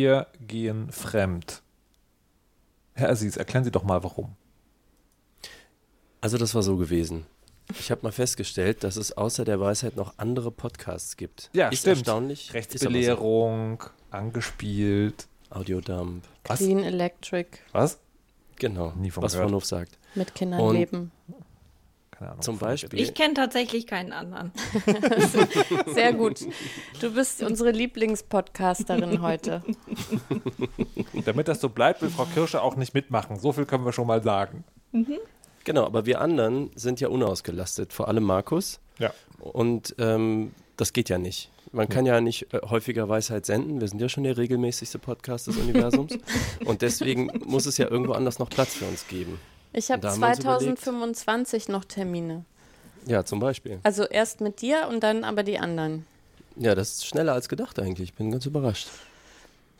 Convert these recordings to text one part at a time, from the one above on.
Wir gehen fremd. Herr Aziz, erklären Sie doch mal, warum. Also das war so gewesen. Ich habe mal festgestellt, dass es außer der Weisheit noch andere Podcasts gibt. Ja, ist stimmt. erstaunlich. Rechtsbelehrung, angespielt. Audiodump. Was? Clean Electric Was? Genau. Nie von was gehört. Vernunft sagt. mit Kindern Und- leben. Keine Ahnung. Zum Beispiel. Ich kenne tatsächlich keinen anderen. Sehr gut. Du bist unsere Lieblingspodcasterin heute. Damit das so bleibt, will Frau Kirsche auch nicht mitmachen. So viel können wir schon mal sagen. Genau, aber wir anderen sind ja unausgelastet, vor allem Markus. Ja. Und ähm, das geht ja nicht. Man kann ja nicht äh, häufiger Weisheit senden. Wir sind ja schon der regelmäßigste Podcast des Universums. Und deswegen muss es ja irgendwo anders noch Platz für uns geben. Ich habe Und da haben wir uns überlegt- 2025 noch Termine. Ja, zum Beispiel. Also erst mit dir und dann aber die anderen. Ja, das ist schneller als gedacht eigentlich. Ich bin ganz überrascht.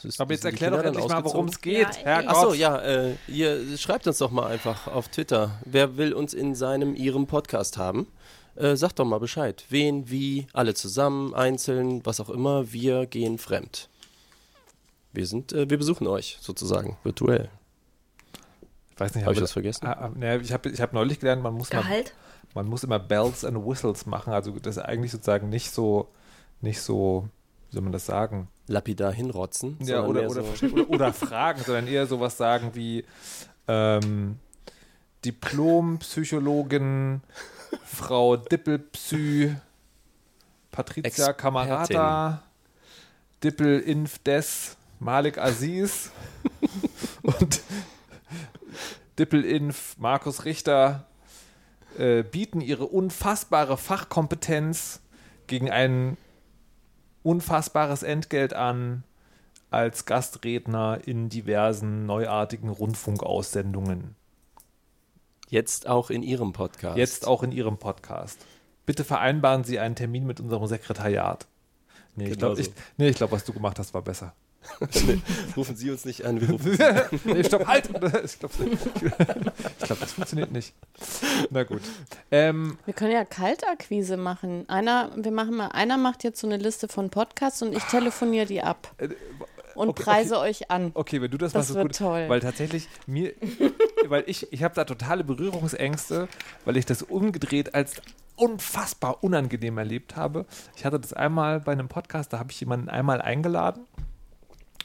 Ist- Aber jetzt erklär doch endlich mal, worum es geht. Ja. Achso, ja, äh, ihr schreibt uns doch mal einfach auf Twitter. Wer will uns in seinem, ihrem Podcast haben? Äh, sagt doch mal Bescheid. Wen, wie, alle zusammen, einzeln, was auch immer. Wir gehen fremd. Wir sind, äh, wir besuchen euch sozusagen, virtuell. Ich weiß nicht, Habe ich das vergessen? Ah, nee, ich habe ich hab neulich gelernt, man muss, mal, Gehalt? man muss immer Bells and Whistles machen. Also das ist eigentlich sozusagen nicht so, nicht so, wie soll man das sagen? Lapidar hinrotzen. Ja, sondern oder, oder, so, oder, oder fragen, sondern eher sowas sagen wie ähm, Diplompsychologin Frau Dippelpsy, Patricia. Kamerata, Dippel Inf Des, Malik Aziz und Dippel Inf Markus Richter äh, bieten ihre unfassbare Fachkompetenz gegen ein unfassbares Entgelt an als Gastredner in diversen neuartigen Rundfunkaussendungen. Jetzt auch in ihrem Podcast. Jetzt auch in Ihrem Podcast. Bitte vereinbaren Sie einen Termin mit unserem Sekretariat. Nee, ich Genau glaube, so. ich, nee, ich glaub, was du gemacht hast, war besser. Rufen Sie uns nicht an, wir rufen nee, stopp, halt! Ich glaube, glaub, das funktioniert nicht. Na gut. Ähm, Wir können ja Kaltakquise machen. Einer, wir machen mal, einer macht jetzt so eine Liste von Podcasts und ich telefoniere die ab und Äh, okay, preise euch an. okay, wenn du das, Das machst, ist wird gut. toll. Weil tatsächlich mir, weil ich, ich habe da totale Berührungsängste, weil ich das umgedreht als unfassbar unangenehm erlebt habe. Ich hatte das einmal bei einem Podcast, da habe ich jemanden einmal eingeladen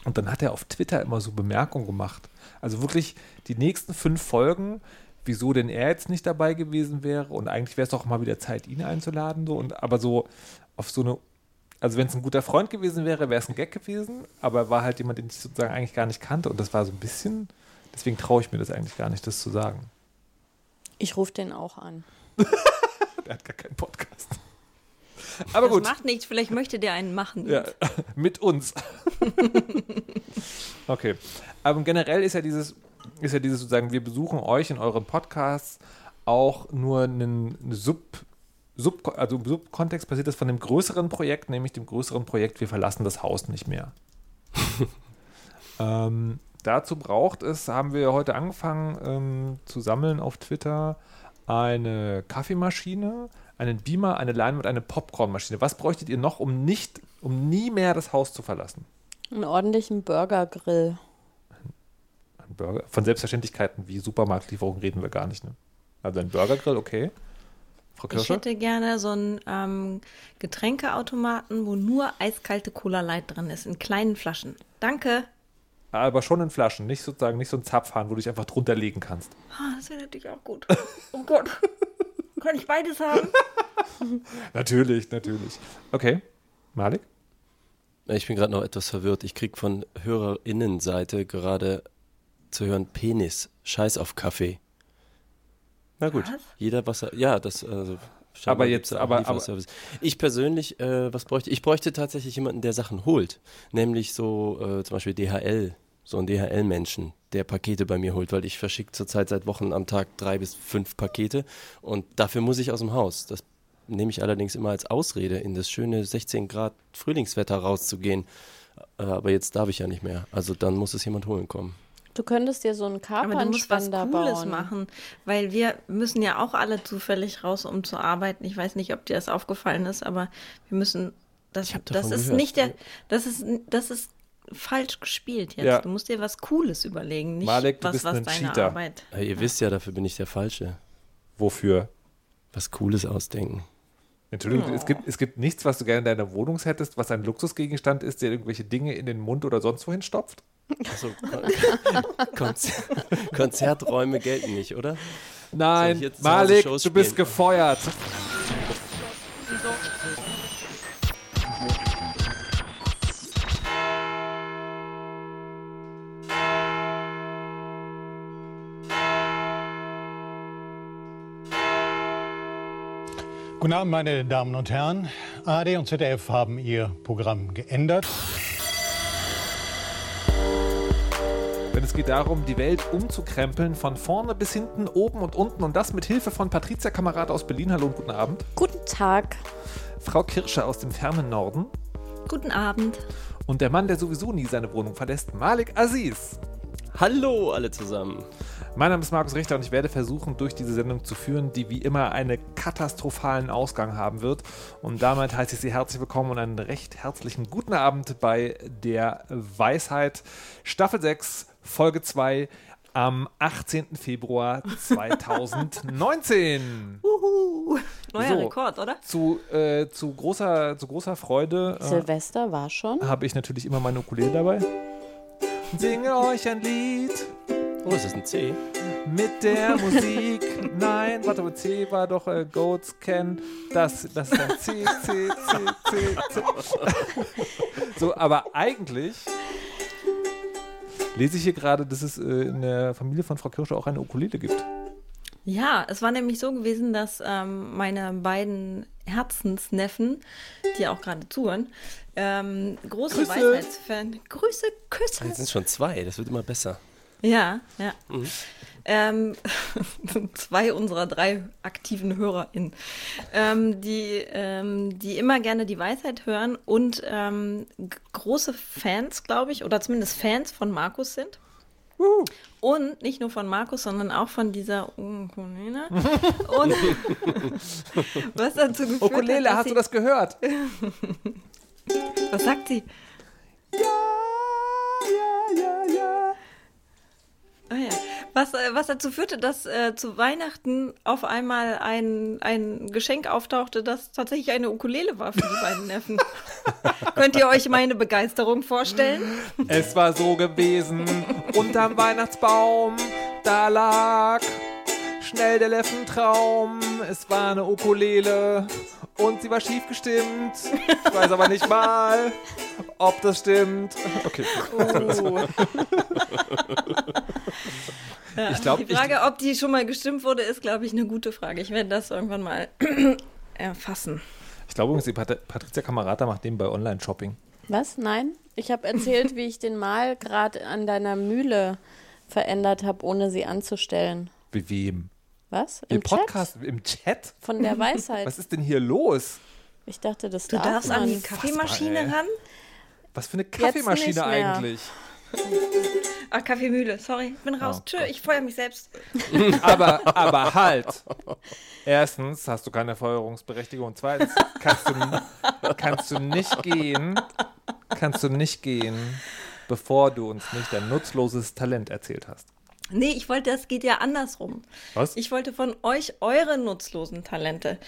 und dann hat er auf Twitter immer so Bemerkungen gemacht. Also wirklich die nächsten fünf Folgen, wieso denn er jetzt nicht dabei gewesen wäre und eigentlich wäre es doch mal wieder Zeit, ihn einzuladen. So. Und, aber so auf so eine, also wenn es ein guter Freund gewesen wäre, wäre es ein Gag gewesen, aber er war halt jemand, den ich sozusagen eigentlich gar nicht kannte und das war so ein bisschen, deswegen traue ich mir das eigentlich gar nicht, das zu sagen. Ich rufe den auch an. Der hat gar keinen Podcast. Aber das gut. macht nichts, vielleicht möchte der einen machen. Ja, mit uns. okay. Aber generell ist ja dieses, ist ja dieses sozusagen, wir besuchen euch in euren Podcasts auch nur einen Sub, Sub, also im Subkontext passiert das von dem größeren Projekt, nämlich dem größeren Projekt, wir verlassen das Haus nicht mehr. ähm, dazu braucht es, haben wir heute angefangen ähm, zu sammeln auf Twitter, eine Kaffeemaschine, einen Beamer, eine Leinwand, eine Popcornmaschine. Was bräuchtet ihr noch, um nicht, um nie mehr das Haus zu verlassen? Einen ordentlichen Burgergrill. Ein Burger. Von Selbstverständlichkeiten wie Supermarktlieferung reden wir gar nicht. Ne? Also ein Burgergrill, okay. Frau Ich hätte gerne so einen ähm, Getränkeautomaten, wo nur eiskalte Cola Light drin ist, in kleinen Flaschen. Danke. Aber schon in Flaschen, nicht sozusagen nicht so ein Zapfhahn, wo du dich einfach drunter legen kannst. Ah, das wäre natürlich auch gut. Oh Gott. Kann ich beides haben? Natürlich, natürlich. Okay. Malik? Ich bin gerade noch etwas verwirrt. Ich krieg von HörerInnenseite gerade zu hören Penis, Scheiß auf Kaffee. Na gut, Was? jeder was er, ja, das also Aber jetzt- aber- Lieferservice. ich persönlich, äh, was bräuchte ich? bräuchte tatsächlich jemanden, der Sachen holt, nämlich so äh, zum Beispiel DHL, so ein DHL-Menschen, der Pakete bei mir holt, weil ich verschicke zurzeit seit Wochen am Tag drei bis fünf Pakete und dafür muss ich aus dem Haus. Das nehme ich allerdings immer als Ausrede, in das schöne 16 Grad Frühlingswetter rauszugehen. Äh, Aber jetzt darf ich ja nicht mehr. Also dann muss es jemand holen kommen. Du könntest dir so einen Aber du musst was Kapernspender Cooles bauen. machen, weil wir müssen ja auch alle zufällig raus, um zu arbeiten. Ich weiß nicht, ob dir das aufgefallen ist, aber wir müssen das, Ich hab das ist gehört. nicht der, das ist, das ist falsch gespielt jetzt. Ja. Du musst dir was Cooles überlegen, nicht Malek, du was, bist was ein deine Cheater. Arbeit. Ja, ihr wisst ja, dafür bin ich der Falsche. Wofür? Was Cooles ausdenken. Entschuldigung, Oh. es, gibt, es gibt nichts, was du gerne in deiner Wohnung hättest, was ein Luxusgegenstand ist, der irgendwelche Dinge in den Mund oder sonst wohin stopft? Also, Konzer Konzerträume gelten nicht, oder? Nein, Malik, du bist gefeuert. Guten Abend, meine Damen und Herren. ARD und ZDF haben ihr Programm geändert. Denn es geht darum, die Welt umzukrempeln, von vorne bis hinten, oben und unten und das mit Hilfe von Patricia Kamerad aus Berlin. Hallo und guten Abend. Guten Tag. Frau Kirscher aus dem fernen Norden Guten Abend. und der Mann, der sowieso nie seine Wohnung verlässt, Malik Aziz. Hallo alle zusammen. Mein Name ist Markus Richter und ich werde versuchen, durch diese Sendung zu führen, die wie immer einen katastrophalen Ausgang haben wird. Und damit heiße ich Sie herzlich willkommen und einen recht herzlichen guten Abend bei der Weisheit Staffel 6, Folge 2 am 18. Februar 2019. Uhu. Neuer So. Rekord, oder? zu, äh, zu, großer, zu großer Freude äh, Silvester war schon. habe ich natürlich immer meine Ukulele dabei. Singe euch ein Lied Oh, ist das ein C? mit der Musik. Nein, warte mal, C war doch äh, Goats Can. Das, das ist dann C, C, C, C, C. so, aber eigentlich lese ich hier gerade, dass es äh, in der Familie von Frau Kirsche auch eine Ukulele gibt. Ja, es war nämlich so gewesen, dass ähm, meine beiden Herzensneffen, die auch gerade zuhören, ähm, große Grüße. Weisheitsfan. Grüße, Küsse. Jetzt sind schon zwei, das wird immer besser. Ja, ja. Ähm, zwei unserer drei aktiven HörerInnen, ähm, die, ähm, die immer gerne die Weisheit hören und ähm, große Fans, glaube ich, oder zumindest Fans von Markus sind. Und nicht nur von Markus, sondern auch von dieser Ukulele. Und was dazu geführt Ukulele, hat, dass hast du das gehört? Was sagt sie? Ja, ja, ja. Ah ja. Was, äh, was dazu führte, dass äh, zu Weihnachten auf einmal ein, ein Geschenk auftauchte, das tatsächlich eine Ukulele war für die beiden Neffen. Könnt ihr euch meine Begeisterung vorstellen? Es war so gewesen, unterm Weihnachtsbaum, da lag schnell der Leffentraum. Es war eine Ukulele und sie war schief gestimmt. Ich weiß aber nicht mal, ob das stimmt. Okay. Ja, Ich glaub, die Frage, ob die schon mal gestimmt wurde, ist, glaube ich, eine gute Frage. Ich werde das irgendwann mal erfassen. Ich glaube übrigens, die Pat Patricia Kamerata macht den bei Online-Shopping. Was? Nein? Ich habe erzählt, wie ich den Malgrad an deiner Mühle verändert habe, ohne sie anzustellen. Wie wem? Was? Im, Im Chat? Podcast? Im Chat? Von der Weisheit. Was ist denn hier los? Ich dachte, das Du darf darfst man. an die Kaffeemaschine ey. ran. Was für eine Kaffeemaschine eigentlich? Ach, Kaffeemühle, sorry, ich bin raus. Oh Tschö, ich feuer mich selbst. Aber, aber halt. Erstens hast du keine Feuerungsberechtigung. Und zweitens kannst du, kannst du nicht gehen, kannst du nicht gehen, bevor du uns nicht dein nutzloses Talent erzählt hast. Nee, ich wollte, das geht ja andersrum. Was? Ich wollte von euch eure nutzlosen Talente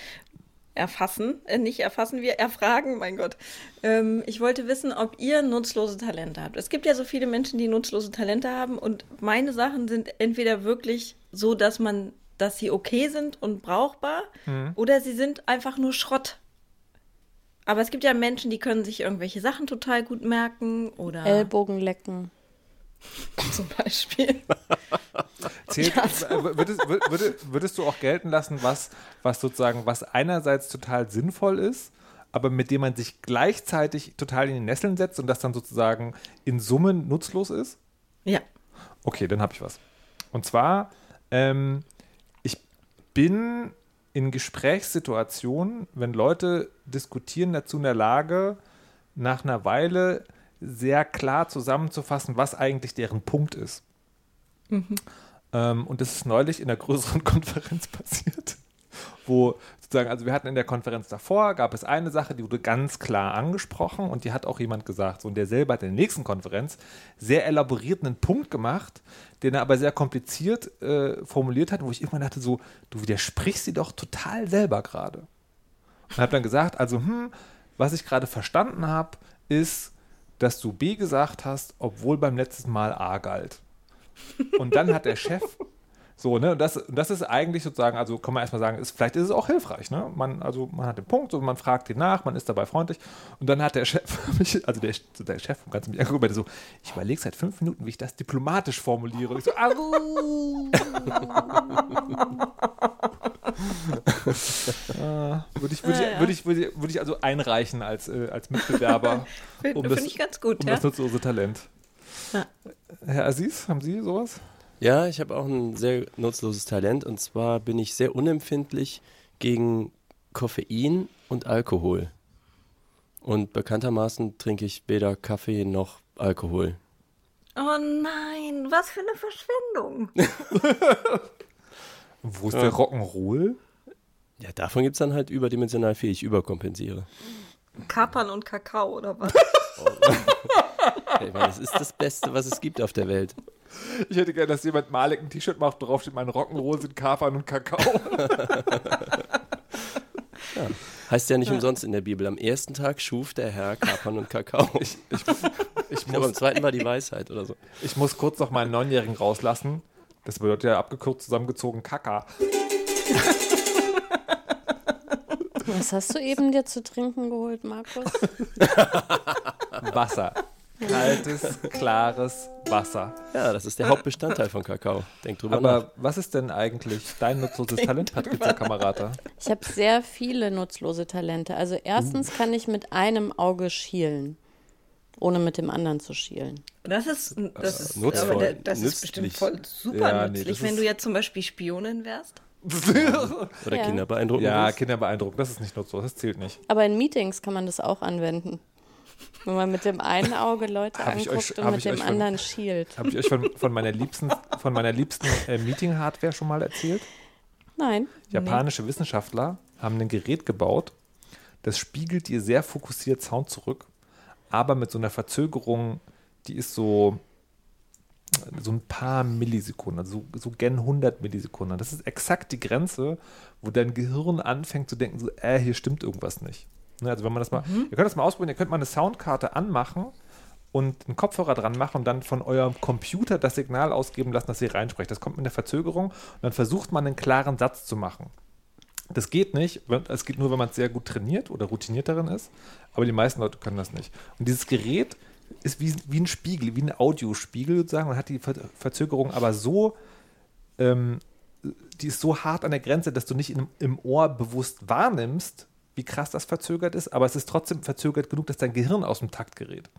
erfassen, äh, nicht erfassen, wir erfragen, mein Gott. Ähm, ich wollte wissen, ob ihr nutzlose Talente habt. Es gibt ja so viele Menschen, die nutzlose Talente haben und meine Sachen sind entweder wirklich so, dass man, dass sie okay sind und brauchbar oder sie sind einfach nur Schrott. Aber es gibt ja Menschen, die können sich irgendwelche Sachen total gut merken oder Ellbogen lecken. zum Beispiel. Zählt, äh, würdest, wür- würde, würdest du auch gelten lassen, was, was sozusagen, was einerseits total sinnvoll ist, aber mit dem man sich gleichzeitig total in die Nesseln setzt und das dann sozusagen in Summen nutzlos ist? Ja. Okay, dann habe ich was. Und zwar, ähm, ich bin in Gesprächssituationen, wenn Leute diskutieren, dazu in der Lage, nach einer Weile sehr klar zusammenzufassen, was eigentlich deren Punkt ist. Ähm, und das ist neulich in einer größeren Konferenz passiert. wo sozusagen, also wir hatten in der Konferenz davor, gab es eine Sache, die wurde ganz klar angesprochen und die hat auch jemand gesagt. So, und der selber hat in der nächsten Konferenz sehr elaboriert einen Punkt gemacht, den er aber sehr kompliziert äh, formuliert hat, wo ich immer dachte, so, du widersprichst sie doch total selber gerade. Und habe dann gesagt, also, hm, was ich gerade verstanden habe, ist, dass du B gesagt hast, obwohl beim letzten Mal A galt. Und dann hat der Chef so, ne, und das, das ist eigentlich sozusagen, also kann man erstmal sagen, ist, vielleicht ist es auch hilfreich, ne? Man, also man hat den Punkt, so, man fragt ihn nach, man ist dabei freundlich. Und dann hat der Chef, also der, der Chef vom ganzen mich angeguckt, so, ich überlege seit fünf Minuten, wie ich das diplomatisch formuliere. Und ich so, au! äh, würde ich, würd ich, würd ich, würd ich, würd ich also einreichen als, äh, als Mitbewerber. Finde um ich ganz gut, um ja. das nutzlose Talent. Ja. Herr Aziz, haben Sie sowas? Ja, ich habe auch ein sehr nutzloses Talent und zwar bin ich sehr unempfindlich gegen Koffein und Alkohol. Und bekanntermaßen trinke ich weder Kaffee noch Alkohol. Oh nein, was für eine Verschwendung. Wo ist der Rock'n'Roll? Ja, davon gibt es dann halt überdimensional viel. Ich überkompensiere. Kapern und Kakao oder was? Ey, Mann, das ist das Beste, was es gibt auf der Welt. Ich hätte gerne, dass jemand Malik ein T-Shirt macht, worauf steht, mein Rock'n'Roll sind Kapern und Kakao. Heißt ja nicht umsonst in der Bibel. Am ersten Tag schuf der Herr Kapern und Kakao. Ich, Ich, ich, glaube, am zweiten war die Weisheit oder so. ich muss kurz noch meinen Neunjährigen rauslassen. Das bedeutet ja abgekürzt zusammengezogen Kaka. Was hast du eben dir zu trinken geholt, Markus? Wasser. Kaltes, klares Wasser. Ja, das ist der Hauptbestandteil von Kakao. Denk drüber nach. Aber was ist denn eigentlich dein nutzloses Talent, Patricia Kamerata? Ich habe sehr viele nutzlose Talente. Also erstens kann ich mit einem Auge schielen, ohne mit dem anderen zu schielen. Das ist, das ist, nutzvoll, aber das ist bestimmt voll super Ja, nee, nützlich, wenn du jetzt zum Beispiel Spionin wärst. Oder Ja. Kinder beeindrucken. ja, willst. Kinder beeindrucken. Das ist nicht nutzlos, das zählt nicht. Aber in Meetings kann man das auch anwenden. Wenn man mit dem einen Auge Leute Hab anguckt euch- und mit dem euch von- anderen schielt. Habe ich euch von, von meiner liebsten, von meiner liebsten äh, Meeting-Hardware schon mal erzählt? Nein. Japanische Wissenschaftler haben ein Gerät gebaut, das spiegelt dir sehr fokussiert Sound zurück, aber mit so einer Verzögerung, die ist so, so ein paar Millisekunden, also so, so gen 100 Millisekunden. Das ist exakt die Grenze, wo dein Gehirn anfängt zu denken, so, äh, hier stimmt irgendwas nicht. Ne, also wenn man das mal, ihr könnt das mal ausprobieren, ihr könnt mal eine Soundkarte anmachen und einen Kopfhörer dran machen und dann von eurem Computer das Signal ausgeben lassen, dass ihr reinsprecht. Das kommt mit einer Verzögerung und dann versucht man einen klaren Satz zu machen. Das geht nicht, es geht nur, wenn man sehr gut trainiert oder routiniert darin ist, aber die meisten Leute können das nicht. Und dieses Gerät ist wie, wie ein Spiegel, wie ein Audiospiegel sozusagen und hat die Ver Verzögerung aber so, ähm, die ist so hart an der Grenze, dass du nicht im, im Ohr bewusst wahrnimmst, wie krass das verzögert ist, aber es ist trotzdem verzögert genug, dass dein Gehirn aus dem Takt gerät.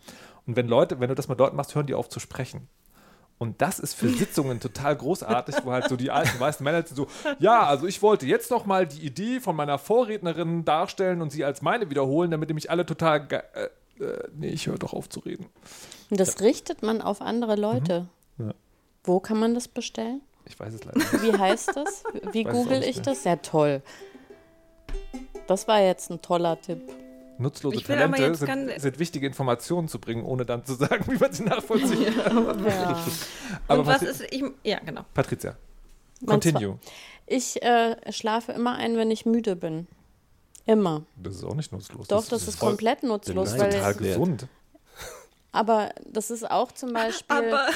Und wenn Leute, wenn du das mal dort machst, hören die auf zu sprechen. Und das ist für Sitzungen total großartig, wo halt so die alten weißen Männer sind so, ja, also ich wollte jetzt noch mal die Idee von meiner Vorrednerin darstellen und sie als meine wiederholen, damit nämlich alle total, ge- äh, äh, nee, ich höre doch auf zu reden. Und das richtet man auf andere Leute. Ja. Wo kann man das bestellen? Ich weiß es leider nicht. Wie heißt das? Wie google ich das? Ja, toll. Das war jetzt ein toller Tipp. Nutzlose Talente sind, sind wichtige Informationen zu bringen, ohne dann zu sagen, wie man sie nachvollziehen kann. Ja. Aber Und was ist, ich, ja, genau. Patricia, continue. Ich äh, schlafe immer ein, wenn ich müde bin. Immer. Das ist auch nicht nutzlos. Doch, das, ist voll- komplett nutzlos. Nein, Weil total gesund. aber das ist auch zum Beispiel, Aber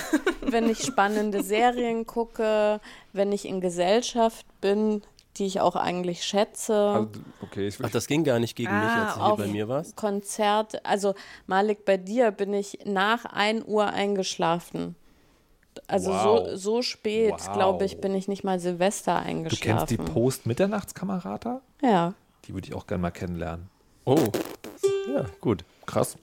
wenn ich spannende Serien gucke, wenn ich in Gesellschaft bin, die ich auch eigentlich schätze. Also, okay, Ach, das ging gar nicht gegen mich, Ah, als du hier bei mir warst. Konzert, also Malik, bei dir bin ich nach 1 Uhr eingeschlafen. Also Wow. so, so spät, Wow. glaube ich, bin ich nicht mal Silvester Du eingeschlafen. kennst die Post-Mitternachtskamerata? Ja. Die würde ich auch gerne mal kennenlernen. Oh, ja, gut. Krass.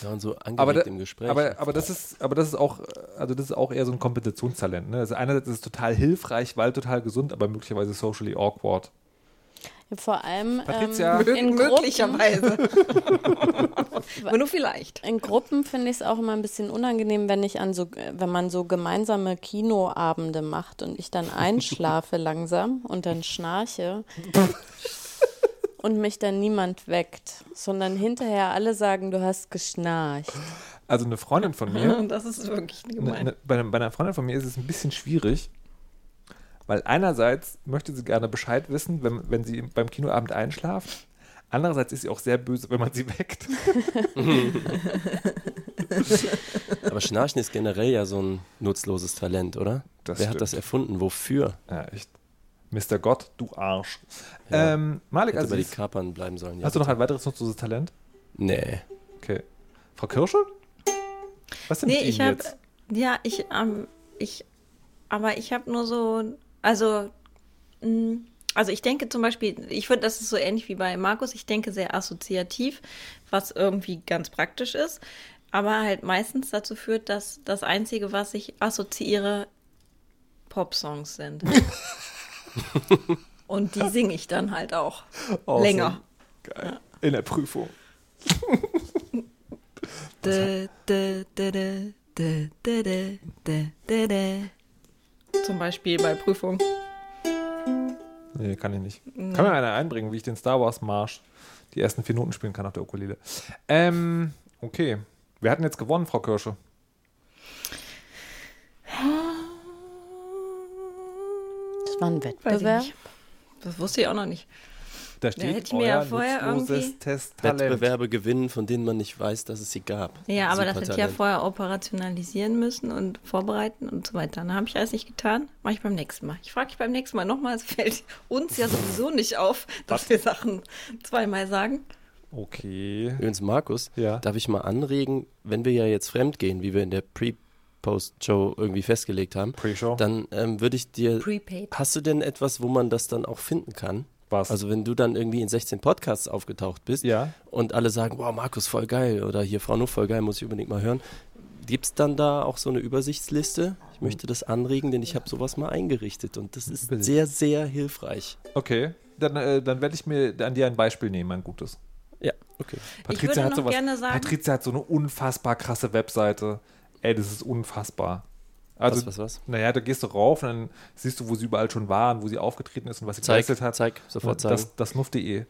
Wir waren so angeregt Aber, da, im Gespräch. aber, aber, das ist, aber das ist auch, also das ist auch eher so ein Kompensationstalent. Ne? Also einerseits ist es total hilfreich, weil total gesund, aber möglicherweise socially awkward. Vor allem Patricia. ähm, in Möglicherweise. Aber nur vielleicht. in Gruppen finde ich es auch immer ein bisschen unangenehm, wenn ich an so, wenn man so gemeinsame Kinoabende macht und ich dann einschlafe langsam und dann schnarche und mich dann niemand weckt, sondern hinterher alle sagen, du hast geschnarcht. Also eine Freundin von mir, Das ist wirklich ne, gemein. ne, bei, bei einer Freundin von mir ist es ein bisschen schwierig, weil einerseits möchte sie gerne Bescheid wissen, wenn, wenn sie beim Kinoabend einschlaft. Andererseits ist sie auch sehr böse, wenn man sie weckt. Aber Schnarchen ist generell ja so ein nutzloses Talent, oder? Das Wer hat stimmt. das erfunden? Wofür? Ja, echt. Mr. Gott, du Arsch. Ja. Ähm, Malik Hätte bei die Aziz, Kapern bleiben sollen. Ja, hast du noch ein weiteres nutzloses Talent? Nee. Okay. Frau Kirsche? Was sind Nee, die ich habe, jetzt? ja, ich, ähm, ich, aber ich habe nur so, also, mh, also ich denke zum Beispiel, ich finde, das ist so ähnlich wie bei Markus, ich denke sehr assoziativ, was irgendwie ganz praktisch ist, aber halt meistens dazu führt, dass das Einzige, was ich assoziiere, Popsongs sind. Und die singe ich dann halt auch. Awesome. Länger. Geil. Ja. In der Prüfung. Zum Beispiel bei Prüfung. Nee, kann ich nicht. Nee. Kann mir einer einbringen, wie ich den Star Wars Marsch die ersten vier Noten spielen kann auf der Ukulele. Ähm, okay. Wir hatten jetzt gewonnen, Frau Kirsche. Ich Wettbewerb. Das wusste ich auch noch nicht. Da hätte steht ich mir ja vorher. Wettbewerbe gewinnen, von denen man nicht weiß, dass es sie gab. Ja, aber das hätte ich ja vorher operationalisieren müssen und vorbereiten und so weiter. Dann habe ich alles nicht getan. Mache ich beim nächsten Mal. Ich frage dich beim nächsten Mal nochmal. Es fällt uns ja sowieso nicht auf, dass wir Sachen zweimal sagen. Okay. Übrigens, Markus, Ja. darf ich mal anregen, wenn wir ja jetzt fremd gehen, wie wir in der Pre-Post-Show irgendwie festgelegt haben, Pre-Show. dann ähm, würde ich dir. Prepaid. Hast du denn etwas, wo man das dann auch finden kann? Was? Also wenn du dann irgendwie in 16 Podcasts aufgetaucht bist Ja. und alle sagen, wow, Markus, voll geil oder hier Frau Nuff, voll geil, muss ich unbedingt mal hören. Gibt es dann da auch so eine Übersichtsliste? Ich möchte das anregen, denn ich habe sowas mal eingerichtet und das ist sehr, sehr hilfreich. Okay. Dann, äh, dann werde ich mir an dir ein Beispiel nehmen, ein gutes. Ja, okay. Ich würde hat sowas. gerne sagen- Patrizia hat so eine unfassbar krasse Webseite. Ey, das ist unfassbar. Also, was, was, was? naja, da gehst du rauf und dann siehst du, wo sie überall schon waren, wo sie aufgetreten ist und was sie Zeig, geleistet hat. zeig, sofort zeigen. das, das nuff.de.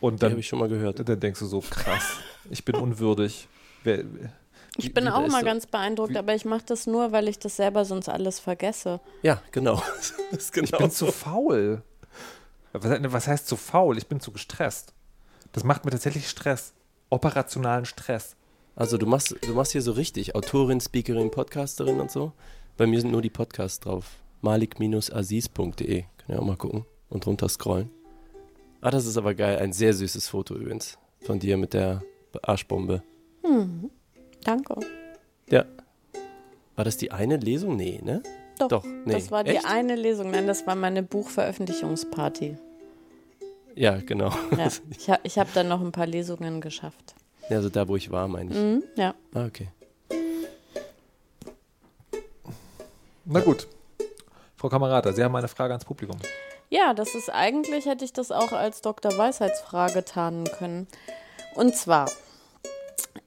Und Die dann, habe ich schon mal gehört. dann denkst du so, krass, ich bin unwürdig. Wer, Ich bin wie- auch mal so- ganz beeindruckt, wie- aber ich mache das nur, weil ich das selber sonst alles vergesse. Ja, genau. Das ist ich genau bin so. zu faul. Was, was heißt zu faul? Ich bin zu gestresst. Das macht mir tatsächlich Stress. Operationalen Stress. Also du machst, du machst hier so richtig Autorin, Speakerin, Podcasterin und so. Bei mir sind nur die Podcasts drauf. malik-aziz.de. Könnt ihr auch mal gucken und runter scrollen. Ah, das ist aber geil. Ein sehr süßes Foto übrigens. Von dir mit der Arschbombe. Hm. Danke. Ja. War das die eine Lesung? Nee, ne? Doch, Doch, nee. das war die Echt? eine Lesung. Nein, das war meine Buchveröffentlichungsparty. Ja, genau. Ja, ich ha ich habe dann noch ein paar Lesungen geschafft. Ja, also da, wo ich war, meine ich. Mhm, ja. Ah, okay. Na gut. Frau Kamerata, Sie haben eine Frage ans Publikum. Ja, das ist eigentlich, hätte ich das auch als Dr. Weisheitsfrage tarnen können. Und zwar,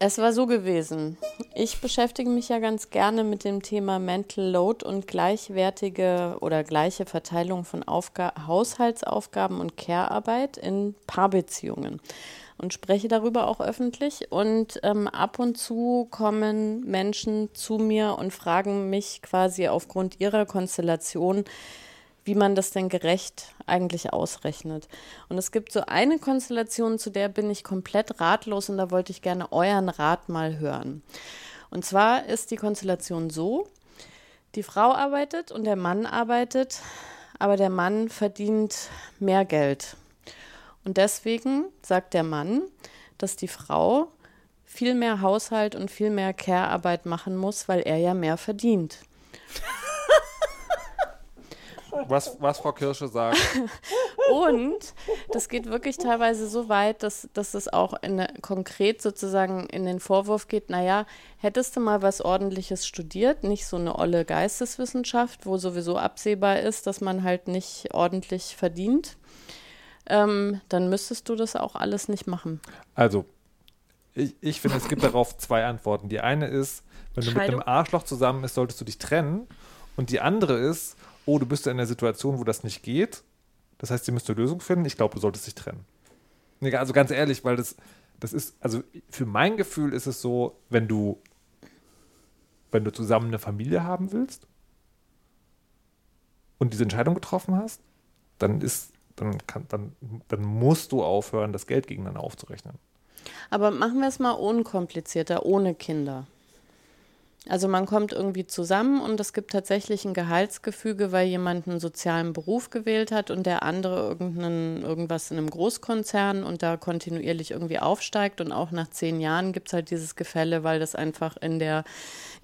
es war so gewesen. Ich beschäftige mich ja ganz gerne mit dem Thema Mental Load und gleichwertige oder gleiche Verteilung von Aufga Haushaltsaufgaben und Care-Arbeit in Paarbeziehungen und spreche darüber auch öffentlich. Und ähm, ab und zu kommen Menschen zu mir und fragen mich quasi aufgrund ihrer Konstellation, wie man das denn gerecht eigentlich ausrechnet. Und es gibt so eine Konstellation, zu der bin ich komplett ratlos und da wollte ich gerne euren Rat mal hören. Und zwar ist die Konstellation so, die Frau arbeitet und der Mann arbeitet, aber der Mann verdient mehr Geld. Und deswegen sagt der Mann, dass die Frau viel mehr Haushalt und viel mehr Care-Arbeit machen muss, weil er ja mehr verdient. Was, was Frau Kirsche sagt. Und das geht wirklich teilweise so weit, dass, dass es auch in konkret sozusagen in den Vorwurf geht, naja, hättest du mal was ordentliches studiert, nicht so eine olle Geisteswissenschaft, wo sowieso absehbar ist, dass man halt nicht ordentlich verdient. ähm, dann müsstest du das auch alles nicht machen. Also, ich, ich finde, es gibt darauf zwei Antworten. Die eine ist, wenn du mit einem Arschloch zusammen bist, solltest du dich trennen. Und die andere ist, oh, du bist in einer Situation, wo das nicht geht. Das heißt, ihr müsst eine Lösung finden. Ich glaube, du solltest dich trennen. Nee, also ganz ehrlich, weil das, das ist, also für mein Gefühl ist es so, wenn du, wenn du zusammen eine Familie haben willst und diese Entscheidung getroffen hast, dann ist, dann kann, dann, dann musst du aufhören, das Geld gegeneinander aufzurechnen. Aber machen wir es mal unkomplizierter, ohne Kinder. Also man kommt irgendwie zusammen und es gibt tatsächlich ein Gehaltsgefüge, weil jemand einen sozialen Beruf gewählt hat und der andere irgendeinen, irgendwas in einem Großkonzern und da kontinuierlich irgendwie aufsteigt und auch nach zehn Jahren gibt es halt dieses Gefälle, weil das einfach in der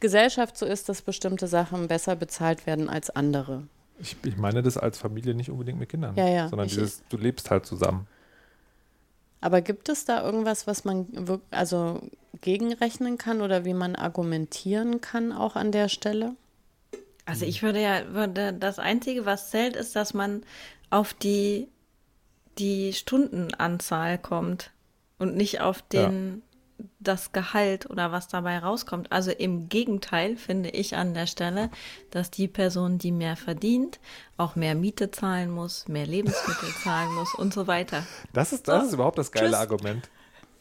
Gesellschaft so ist, dass bestimmte Sachen besser bezahlt werden als andere. Ich, ich meine das als Familie nicht unbedingt mit Kindern, Ja, ja, sondern ich- dieses, du lebst halt zusammen. Aber gibt es da irgendwas, was man also gegenrechnen kann oder wie man argumentieren kann auch an der Stelle? Also ich würde ja, würde das Einzige, was zählt, ist, dass man auf die, die Stundenanzahl kommt und nicht auf den, das Gehalt oder was dabei rauskommt. Also im Gegenteil finde ich an der Stelle, dass die Person, die mehr verdient, auch mehr Miete zahlen muss, mehr Lebensmittel zahlen muss und so weiter. Das ist, das ist überhaupt das geile Tschüss. Argument.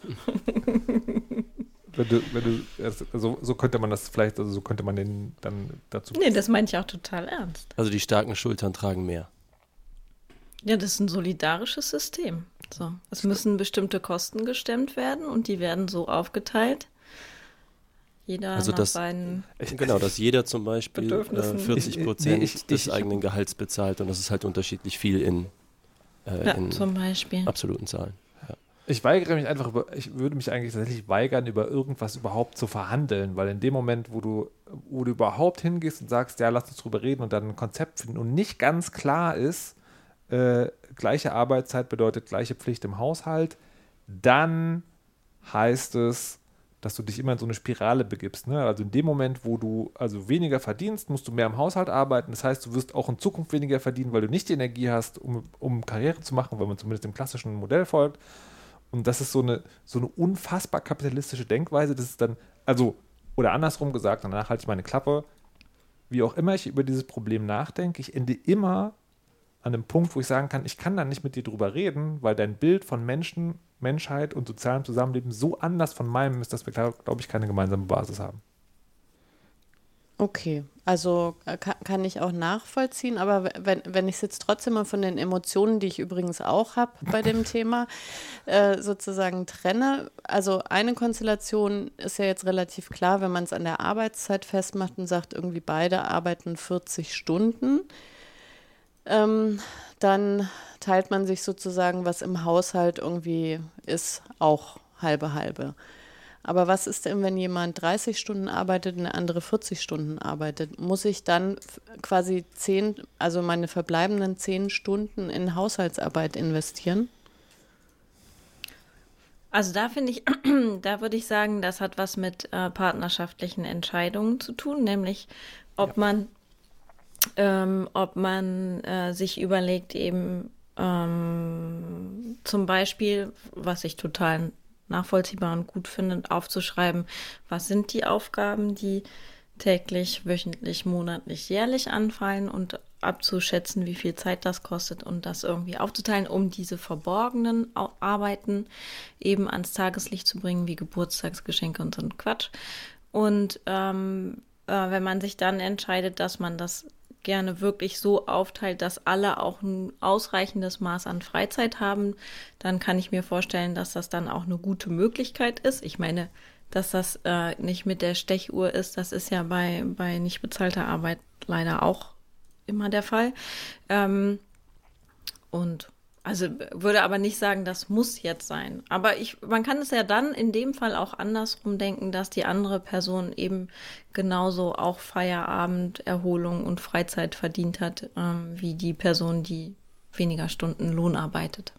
wenn du, wenn du, also so, könnte man das vielleicht, also so könnte man den dann dazu. Nee, das meine ich auch total ernst. Also die starken Schultern tragen mehr. Ja, das ist ein solidarisches System. So, es müssen bestimmte Kosten gestemmt werden und die werden so aufgeteilt. Jeder Also nach das- seinen. Ich, Genau, dass jeder zum Beispiel äh, Bedürfnissen. 40 Ich- Prozent nee, ich- des ich- eigenen Gehalts bezahlt und das ist halt unterschiedlich viel in, äh, Ja, in zum Beispiel. absoluten Zahlen. Ich weigere mich einfach über, ich würde mich eigentlich tatsächlich weigern, über irgendwas überhaupt zu verhandeln, weil in dem Moment, wo du, wo du überhaupt hingehst und sagst, ja, lass uns drüber reden und dann ein Konzept finden und nicht ganz klar ist, äh, gleiche Arbeitszeit bedeutet gleiche Pflicht im Haushalt, dann heißt es, dass du dich immer in so eine Spirale begibst. Ne? Also in dem Moment, wo du also weniger verdienst, musst du mehr im Haushalt arbeiten. Das heißt, du wirst auch in Zukunft weniger verdienen, weil du nicht die Energie hast, um, um Karriere zu machen, wenn man zumindest dem klassischen Modell folgt. Und das ist so eine, so eine unfassbar kapitalistische Denkweise. Das ist dann, also, oder andersrum gesagt, danach halte ich meine Klappe. Wie auch immer ich über dieses Problem nachdenke, ich ende immer an einem Punkt, wo ich sagen kann, ich kann da nicht mit dir drüber reden, weil dein Bild von Menschen, Menschheit und sozialem Zusammenleben so anders von meinem ist, dass wir, glaube glaub ich, keine gemeinsame Basis haben. Okay, also äh, kann, kann ich auch nachvollziehen, aber wenn, wenn ich es jetzt trotzdem mal von den Emotionen, die ich übrigens auch habe bei dem Thema, äh, sozusagen trenne, also eine Konstellation ist ja jetzt relativ klar, wenn man es an der Arbeitszeit festmacht und sagt, irgendwie beide arbeiten 40 Stunden, ähm, dann teilt man sich sozusagen, was im Haushalt irgendwie ist, auch halbe halbe. Aber was ist denn, wenn jemand 30 Stunden arbeitet und der andere 40 Stunden arbeitet? Muss ich dann quasi 10, also meine verbleibenden 10 Stunden in Haushaltsarbeit investieren? Also da finde ich, da würde ich sagen, das hat was mit äh, partnerschaftlichen Entscheidungen zu tun, nämlich ob man, ähm, ob man äh, sich überlegt, eben ähm, zum Beispiel, was ich total nachvollziehbar und gut finde, aufzuschreiben, was sind die Aufgaben, die täglich, wöchentlich, monatlich, jährlich anfallen und abzuschätzen, wie viel Zeit das kostet und das irgendwie aufzuteilen, um diese verborgenen Arbeiten eben ans Tageslicht zu bringen, wie Geburtstagsgeschenke und so ein Quatsch. Und ähm, äh, wenn man sich dann entscheidet, dass man das gerne wirklich so aufteilt, dass alle auch ein ausreichendes Maß an Freizeit haben, dann kann ich mir vorstellen, dass das dann auch eine gute Möglichkeit ist. Ich meine, dass das äh, nicht mit der Stechuhr ist, das ist ja bei, bei nicht bezahlter Arbeit leider auch immer der Fall. Ähm, und also würde aber nicht sagen, das muss jetzt sein. Aber ich, man kann es ja dann in dem Fall auch andersrum denken, dass die andere Person eben genauso auch Feierabend, Erholung und Freizeit verdient hat, ähm, wie die Person, die weniger Stunden Lohn arbeitet.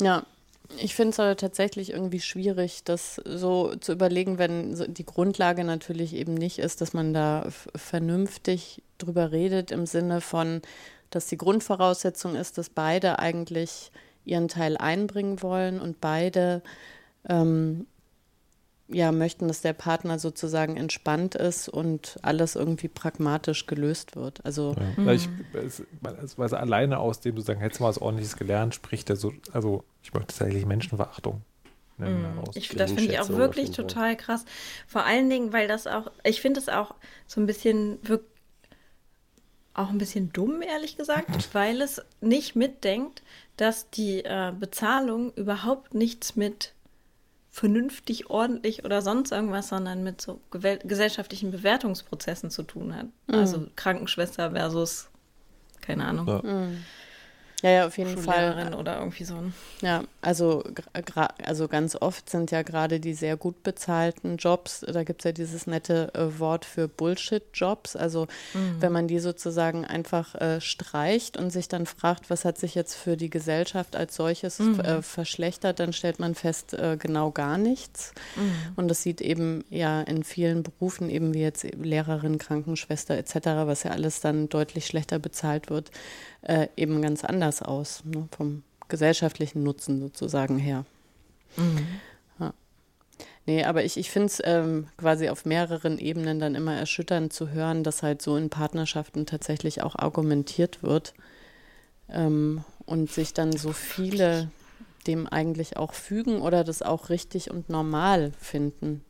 Ja, ich finde es aber tatsächlich irgendwie schwierig, das so zu überlegen, wenn die Grundlage natürlich eben nicht ist, dass man da vernünftig drüber redet im Sinne von, dass die Grundvoraussetzung ist, dass beide eigentlich ihren Teil einbringen wollen und beide ähm, ja, möchten, dass der Partner sozusagen entspannt ist und alles irgendwie pragmatisch gelöst wird. Also ja. ich, also alleine aus dem du sagen, hättest du mal was ordentliches gelernt, spricht er so, also ich möchte tatsächlich Menschenverachtung. Mhm. Ich, das finde ich auch wirklich total krass. Vor allen Dingen, weil das auch, ich finde es auch so ein bisschen auch ein bisschen dumm, ehrlich gesagt, weil es nicht mitdenkt, dass die äh, Bezahlung überhaupt nichts mit vernünftig, ordentlich oder sonst irgendwas, sondern mit so gesellschaftlichen Bewertungsprozessen zu tun hat. Mhm. Also Krankenschwester versus, keine Ahnung. Ja. Mhm. Ja, ja, auf jeden Fall. oder irgendwie so. Ja, also, also ganz oft sind ja gerade die sehr gut bezahlten Jobs, da gibt es ja dieses nette äh, Wort für Bullshit-Jobs. Also mhm. wenn man die sozusagen einfach äh, streicht und sich dann fragt, was hat sich jetzt für die Gesellschaft als solches mhm. äh, verschlechtert, dann stellt man fest, äh, genau gar nichts. Mhm. Und das sieht eben ja in vielen Berufen, eben wie jetzt Lehrerin, Krankenschwester etc., was ja alles dann deutlich schlechter bezahlt wird, äh, eben ganz anders aus, ne, vom gesellschaftlichen Nutzen sozusagen her. Mhm. Ja. Nee, aber ich, ich finde es ähm, quasi auf mehreren Ebenen dann immer erschütternd zu hören, dass halt so in Partnerschaften tatsächlich auch argumentiert wird ähm, und sich dann so viele dem eigentlich auch fügen oder das auch richtig und normal finden.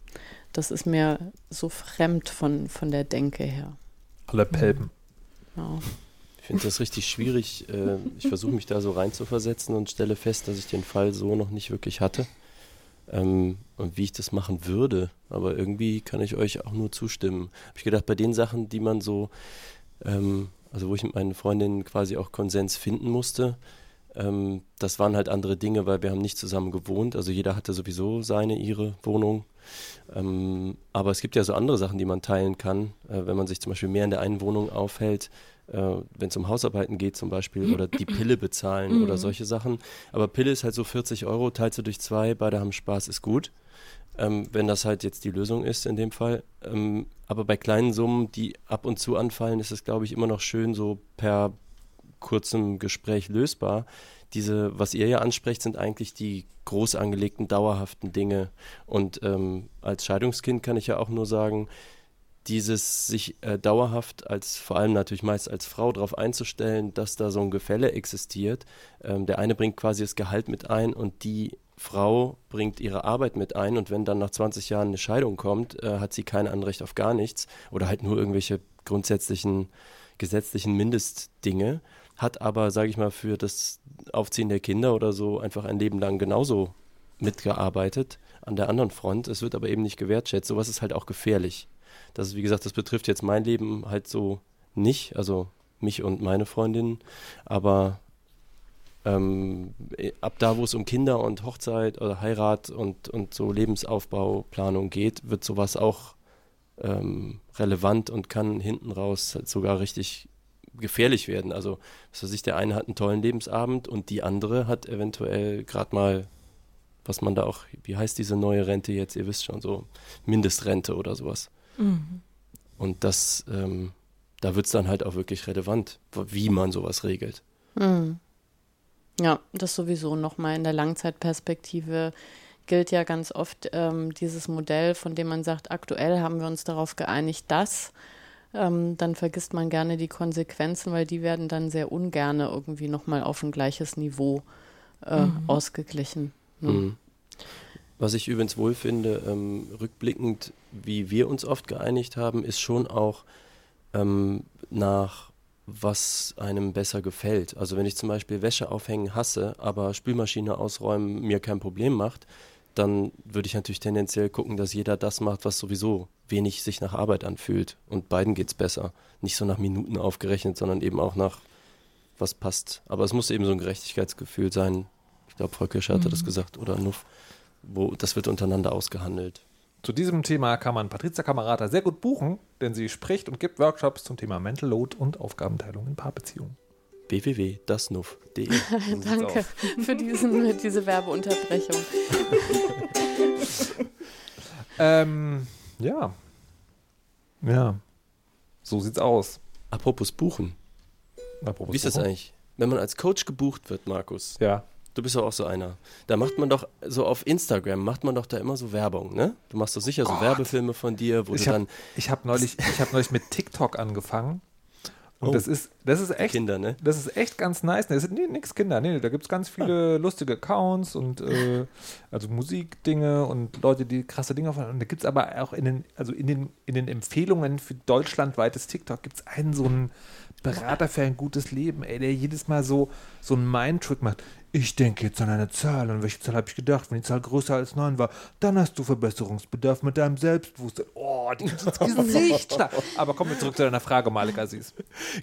Das ist mir so fremd von, von der Denke her. Alle Pelpen. Genau. Ich finde das richtig schwierig. Äh, ich versuche mich da so reinzuversetzen und stelle fest, dass ich den Fall so noch nicht wirklich hatte. Ähm, und wie ich das machen würde. Aber irgendwie kann ich euch auch nur zustimmen. Habe ich gedacht, bei den Sachen, die man so, ähm, also wo ich mit meinen Freundinnen quasi auch Konsens finden musste, ähm, das waren halt andere Dinge, weil wir haben nicht zusammen gewohnt. Also jeder hatte sowieso seine, ihre Wohnung. Ähm, aber es gibt ja so andere Sachen, die man teilen kann. Äh, wenn man sich zum Beispiel mehr in der einen Wohnung aufhält, äh, wenn es um Hausarbeiten geht zum Beispiel oder die Pille bezahlen oder mhm. solche Sachen. Aber Pille ist halt so 40 Euro, teilst du durch zwei, beide haben Spaß, ist gut. Ähm, wenn das halt jetzt die Lösung ist in dem Fall. Ähm, aber bei kleinen Summen, die ab und zu anfallen, ist es, glaube ich, immer noch schön so per kurzem Gespräch lösbar. Diese, was ihr ja ansprecht, sind eigentlich die groß angelegten, dauerhaften Dinge. Und ähm, als Scheidungskind kann ich ja auch nur sagen, dieses sich äh, dauerhaft als, vor allem natürlich meist als Frau darauf einzustellen, dass da so ein Gefälle existiert. Ähm, der eine bringt quasi das Gehalt mit ein und die Frau bringt ihre Arbeit mit ein und wenn dann nach 20 Jahren eine Scheidung kommt, äh, hat sie kein Anrecht auf gar nichts oder halt nur irgendwelche grundsätzlichen gesetzlichen Mindestdinge, hat aber, sage ich mal, für das Aufziehen der Kinder oder so einfach ein Leben lang genauso mitgearbeitet an der anderen Front. Es wird aber eben nicht gewertschätzt. Sowas ist halt auch gefährlich. Das ist, wie gesagt, das betrifft jetzt mein Leben halt so nicht, also mich und meine Freundin, aber ähm, ab da, wo es um Kinder und Hochzeit oder Heirat und, und so Lebensaufbauplanung geht, wird sowas auch ähm, relevant und kann hinten raus halt sogar richtig gefährlich werden. Also, was weiß ich, der eine hat einen tollen Lebensabend und die andere hat eventuell gerade mal, was man da auch, wie heißt diese neue Rente jetzt, ihr wisst schon, so Mindestrente oder sowas. Mhm. Und das, ähm, da wird es dann halt auch wirklich relevant, wie man sowas regelt. Mhm. Ja, das sowieso nochmal in der Langzeitperspektive gilt ja ganz oft ähm, dieses Modell, von dem man sagt, aktuell haben wir uns darauf geeinigt, dass. Ähm, dann vergisst man gerne die Konsequenzen, weil die werden dann sehr ungern irgendwie nochmal auf ein gleiches Niveau äh, mhm. ausgeglichen. Ne? Mhm. Was ich übrigens wohl finde, ähm, rückblickend, wie wir uns oft geeinigt haben, ist schon auch ähm, nach was einem besser gefällt. Also wenn ich zum Beispiel Wäsche aufhängen hasse, aber Spülmaschine ausräumen mir kein Problem macht, dann würde ich natürlich tendenziell gucken, dass jeder das macht, was sowieso wenig sich nach Arbeit anfühlt. Und beiden geht es besser. Nicht so nach Minuten aufgerechnet, sondern eben auch nach, was passt. Aber es muss eben so ein Gerechtigkeitsgefühl sein. Ich glaube, Frau Kirsch hatte mhm. das gesagt, oder Nuff wo das wird untereinander ausgehandelt. Zu diesem Thema kann man Patrizia Kamerata sehr gut buchen, denn sie spricht und gibt Workshops zum Thema Mental Load und Aufgabenteilung in Paarbeziehungen www.dasnuff.de. Danke für diesen, diese Werbeunterbrechung. ähm, ja. Ja. So sieht's aus. Apropos Buchen. Apropos Wie ist das eigentlich? Wenn man als Coach gebucht wird, Markus, Ja. Du bist doch auch so einer. Da macht man doch, so auf Instagram, macht man doch da immer so Werbung, ne? Du machst doch sicher so Werbefilme von dir, wo Ich du habe dann ich hab neulich, ich hab neulich mit TikTok angefangen. Und Oh. das ist, das ist echt, Kinder, ne? das ist echt ganz nice. Das sind nee, nix Kinder, nee, da gibt es ganz viele lustige Accounts und äh, also Musikdinge und Leute, die krasse Dinge von. Und da gibt es aber auch in den, also in den, in den Empfehlungen für deutschlandweites TikTok gibt es einen so einen Berater für ein gutes Leben, ey, der jedes Mal so, so einen Mind-Trick macht. Ich denke jetzt an eine Zahl. An welche Zahl habe ich gedacht? Wenn die Zahl größer als 9 war, dann hast du Verbesserungsbedarf mit deinem Selbstbewusstsein. Oh, die gibt's ins Gesicht. Aber kommen wir zurück zu deiner Frage, Malik Aziz.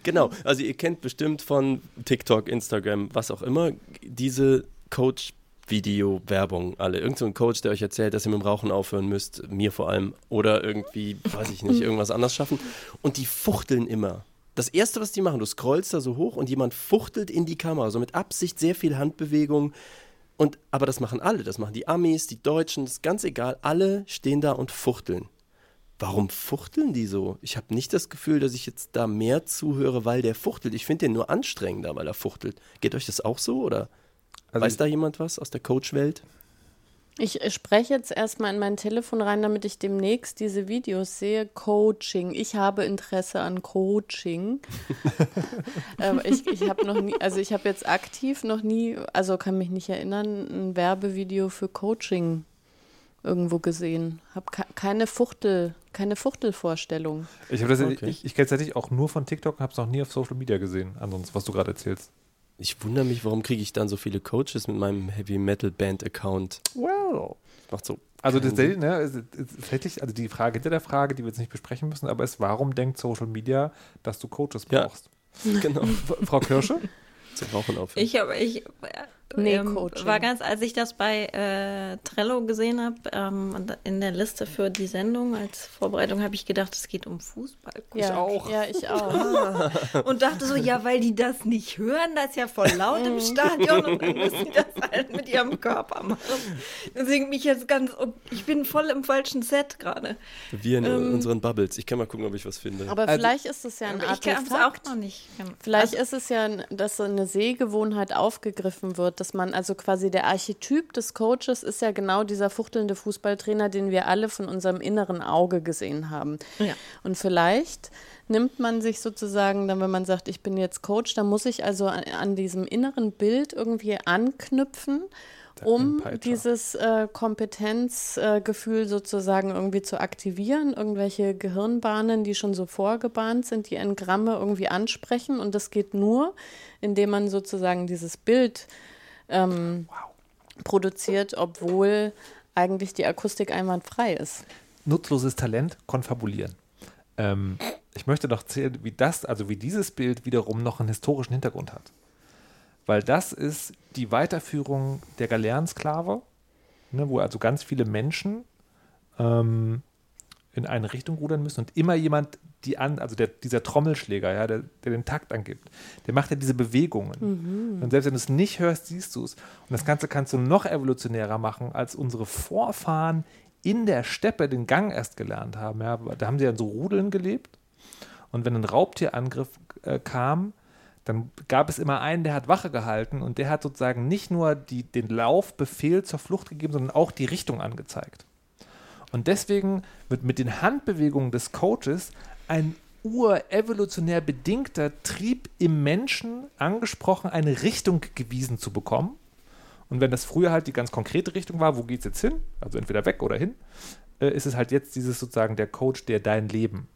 Genau, also ihr kennt bestimmt von TikTok, Instagram, was auch immer, diese Coach-Video-Werbung alle. Irgend so ein Coach, der euch erzählt, dass ihr mit dem Rauchen aufhören müsst, mir vor allem, oder irgendwie, weiß ich nicht, irgendwas anders schaffen. Und die fuchteln immer. Das erste, was die machen, du scrollst da so hoch und jemand fuchtelt in die Kamera, so mit Absicht sehr viel Handbewegung. Und, aber das machen alle, das machen die Amis, die Deutschen, das ist ganz egal, alle stehen da und fuchteln. Warum fuchteln die so? Ich habe nicht das Gefühl, dass ich jetzt da mehr zuhöre, weil der fuchtelt. Ich finde den nur anstrengender, weil er fuchtelt. Geht euch das auch so oder Also weiß da jemand was aus der Coach-Welt? Ich äh, spreche jetzt erstmal in mein Telefon rein, damit ich demnächst diese Videos sehe. Coaching. Ich habe Interesse an Coaching. ähm, ich ich habe noch nie, also ich habe jetzt aktiv noch nie, also kann mich nicht erinnern, ein Werbevideo für Coaching irgendwo gesehen. Habe keine Fuchtel, keine Fuchtelvorstellung. Ich, Okay. ich, ich kenne es tatsächlich auch nur von TikTok und habe es noch nie auf Social Media gesehen. Ansonsten, was du gerade erzählst. Ich wundere mich, warum kriege ich dann so viele Coaches mit meinem Heavy Metal Band Account? Well. Macht so. Also das, ne, tatsächlich, also die Frage hinter der Frage, die wir jetzt nicht besprechen müssen, aber ist, warum denkt Social Media, dass du Coaches Ja. brauchst? Genau. F- Frau Kirsche? Zum Rauchen aufhören. Ich habe, ich Nee, ähm, Coaching. war ganz, als ich das bei äh, Trello gesehen habe, ähm, in der Liste für die Sendung als Vorbereitung, habe ich gedacht, es geht um Fußball. ja, auch. Ja, ich auch. Und dachte so, ja, weil die das nicht hören, das ist ja voll laut im Stadion und dann müssen die das halt mit ihrem Körper machen. Deswegen mich jetzt ganz, ich bin voll im falschen Set gerade. Wir in ähm, unseren Bubbles. Ich kann mal gucken, ob ich was finde. Aber Also- vielleicht ist es ja ein Ich kann es Artefakt. auch noch nicht. Vielleicht ist es ja, dass so eine Sehgewohnheit aufgegriffen wird, dass man also quasi der Archetyp des Coaches ist ja genau dieser fuchtelnde Fußballtrainer, den wir alle von unserem inneren Auge gesehen haben. Ja. Und vielleicht nimmt man sich sozusagen dann, wenn man sagt, ich bin jetzt Coach, dann muss ich also an, an diesem inneren Bild irgendwie anknüpfen, um dieses äh, Kompetenzgefühl sozusagen irgendwie zu aktivieren, irgendwelche Gehirnbahnen, die schon so vorgebahnt sind, die Engramme irgendwie ansprechen. Und das geht nur, indem man sozusagen dieses Bild ähm, produziert, obwohl eigentlich die Akustik einwandfrei ist. Nutzloses Talent, konfabulieren. Ähm, ich möchte doch zählen, wie das, also wie dieses Bild wiederum noch einen historischen Hintergrund hat. Weil das ist die Weiterführung der Galeerensklave, ne, wo also ganz viele Menschen ähm, in eine Richtung rudern müssen und immer jemand, die an, also der, dieser Trommelschläger, ja, der, der den Takt angibt, der macht ja diese Bewegungen. Und selbst wenn du es nicht hörst, siehst du es. Und das Ganze kannst du noch evolutionärer machen, als unsere Vorfahren in der Steppe den Gang erst gelernt haben. Ja. Da haben sie ja in so Rudeln gelebt. Und wenn ein Raubtierangriff äh, kam, dann gab es immer einen, der hat Wache gehalten und der hat sozusagen nicht nur die, den Laufbefehl zur Flucht gegeben, sondern auch die Richtung angezeigt. Und deswegen wird mit den Handbewegungen des Coaches ein urevolutionär bedingter Trieb im Menschen angesprochen, eine Richtung gewiesen zu bekommen. Und wenn das früher halt die ganz konkrete Richtung war, wo geht es jetzt hin, also entweder weg oder hin, äh, ist es halt jetzt dieses sozusagen der Coach, der dein Leben,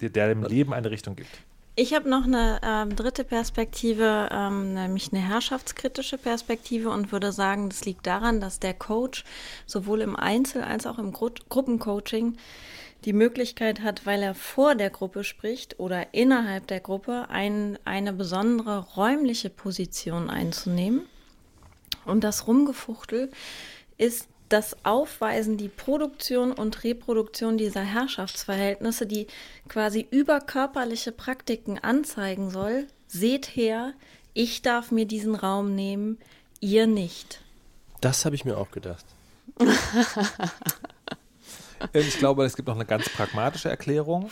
der, der dem Leben eine Richtung gibt. Ich habe noch eine ähm, dritte Perspektive, ähm, nämlich eine herrschaftskritische Perspektive und würde sagen, das liegt daran, dass der Coach sowohl im Einzel- als auch im Gru Gruppencoaching die Möglichkeit hat, weil er vor der Gruppe spricht oder innerhalb der Gruppe, ein, eine besondere räumliche Position einzunehmen. Und das Rumgefuchtel ist das Aufweisen, die Produktion und Reproduktion dieser Herrschaftsverhältnisse, die quasi überkörperliche Praktiken anzeigen soll. Seht her, ich darf mir diesen Raum nehmen, ihr nicht. Das habe ich mir auch gedacht. Ähm, Ich glaube, es gibt noch eine ganz pragmatische Erklärung.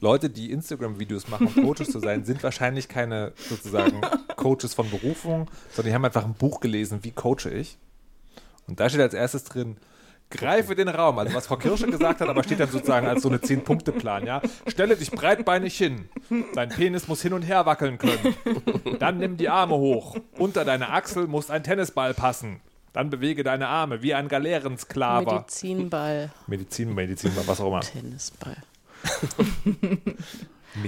Leute, die Instagram-Videos machen, um Coaches zu sein, sind wahrscheinlich keine sozusagen Coaches von Berufung, sondern die haben einfach ein Buch gelesen, wie coache ich. Und da steht als erstes drin, greife den Raum. Also was Frau Kirsche gesagt hat, aber steht dann sozusagen als so eine Zehn-Punkte-Plan, ja. Stelle dich breitbeinig hin. Dein Penis muss hin und her wackeln können. Dann nimm die Arme hoch. Unter deine Achsel muss ein Tennisball passen. Dann bewege deine Arme wie ein Galeerensklaver. Medizinball, Medizin, Medizin, was auch immer. Tennisball.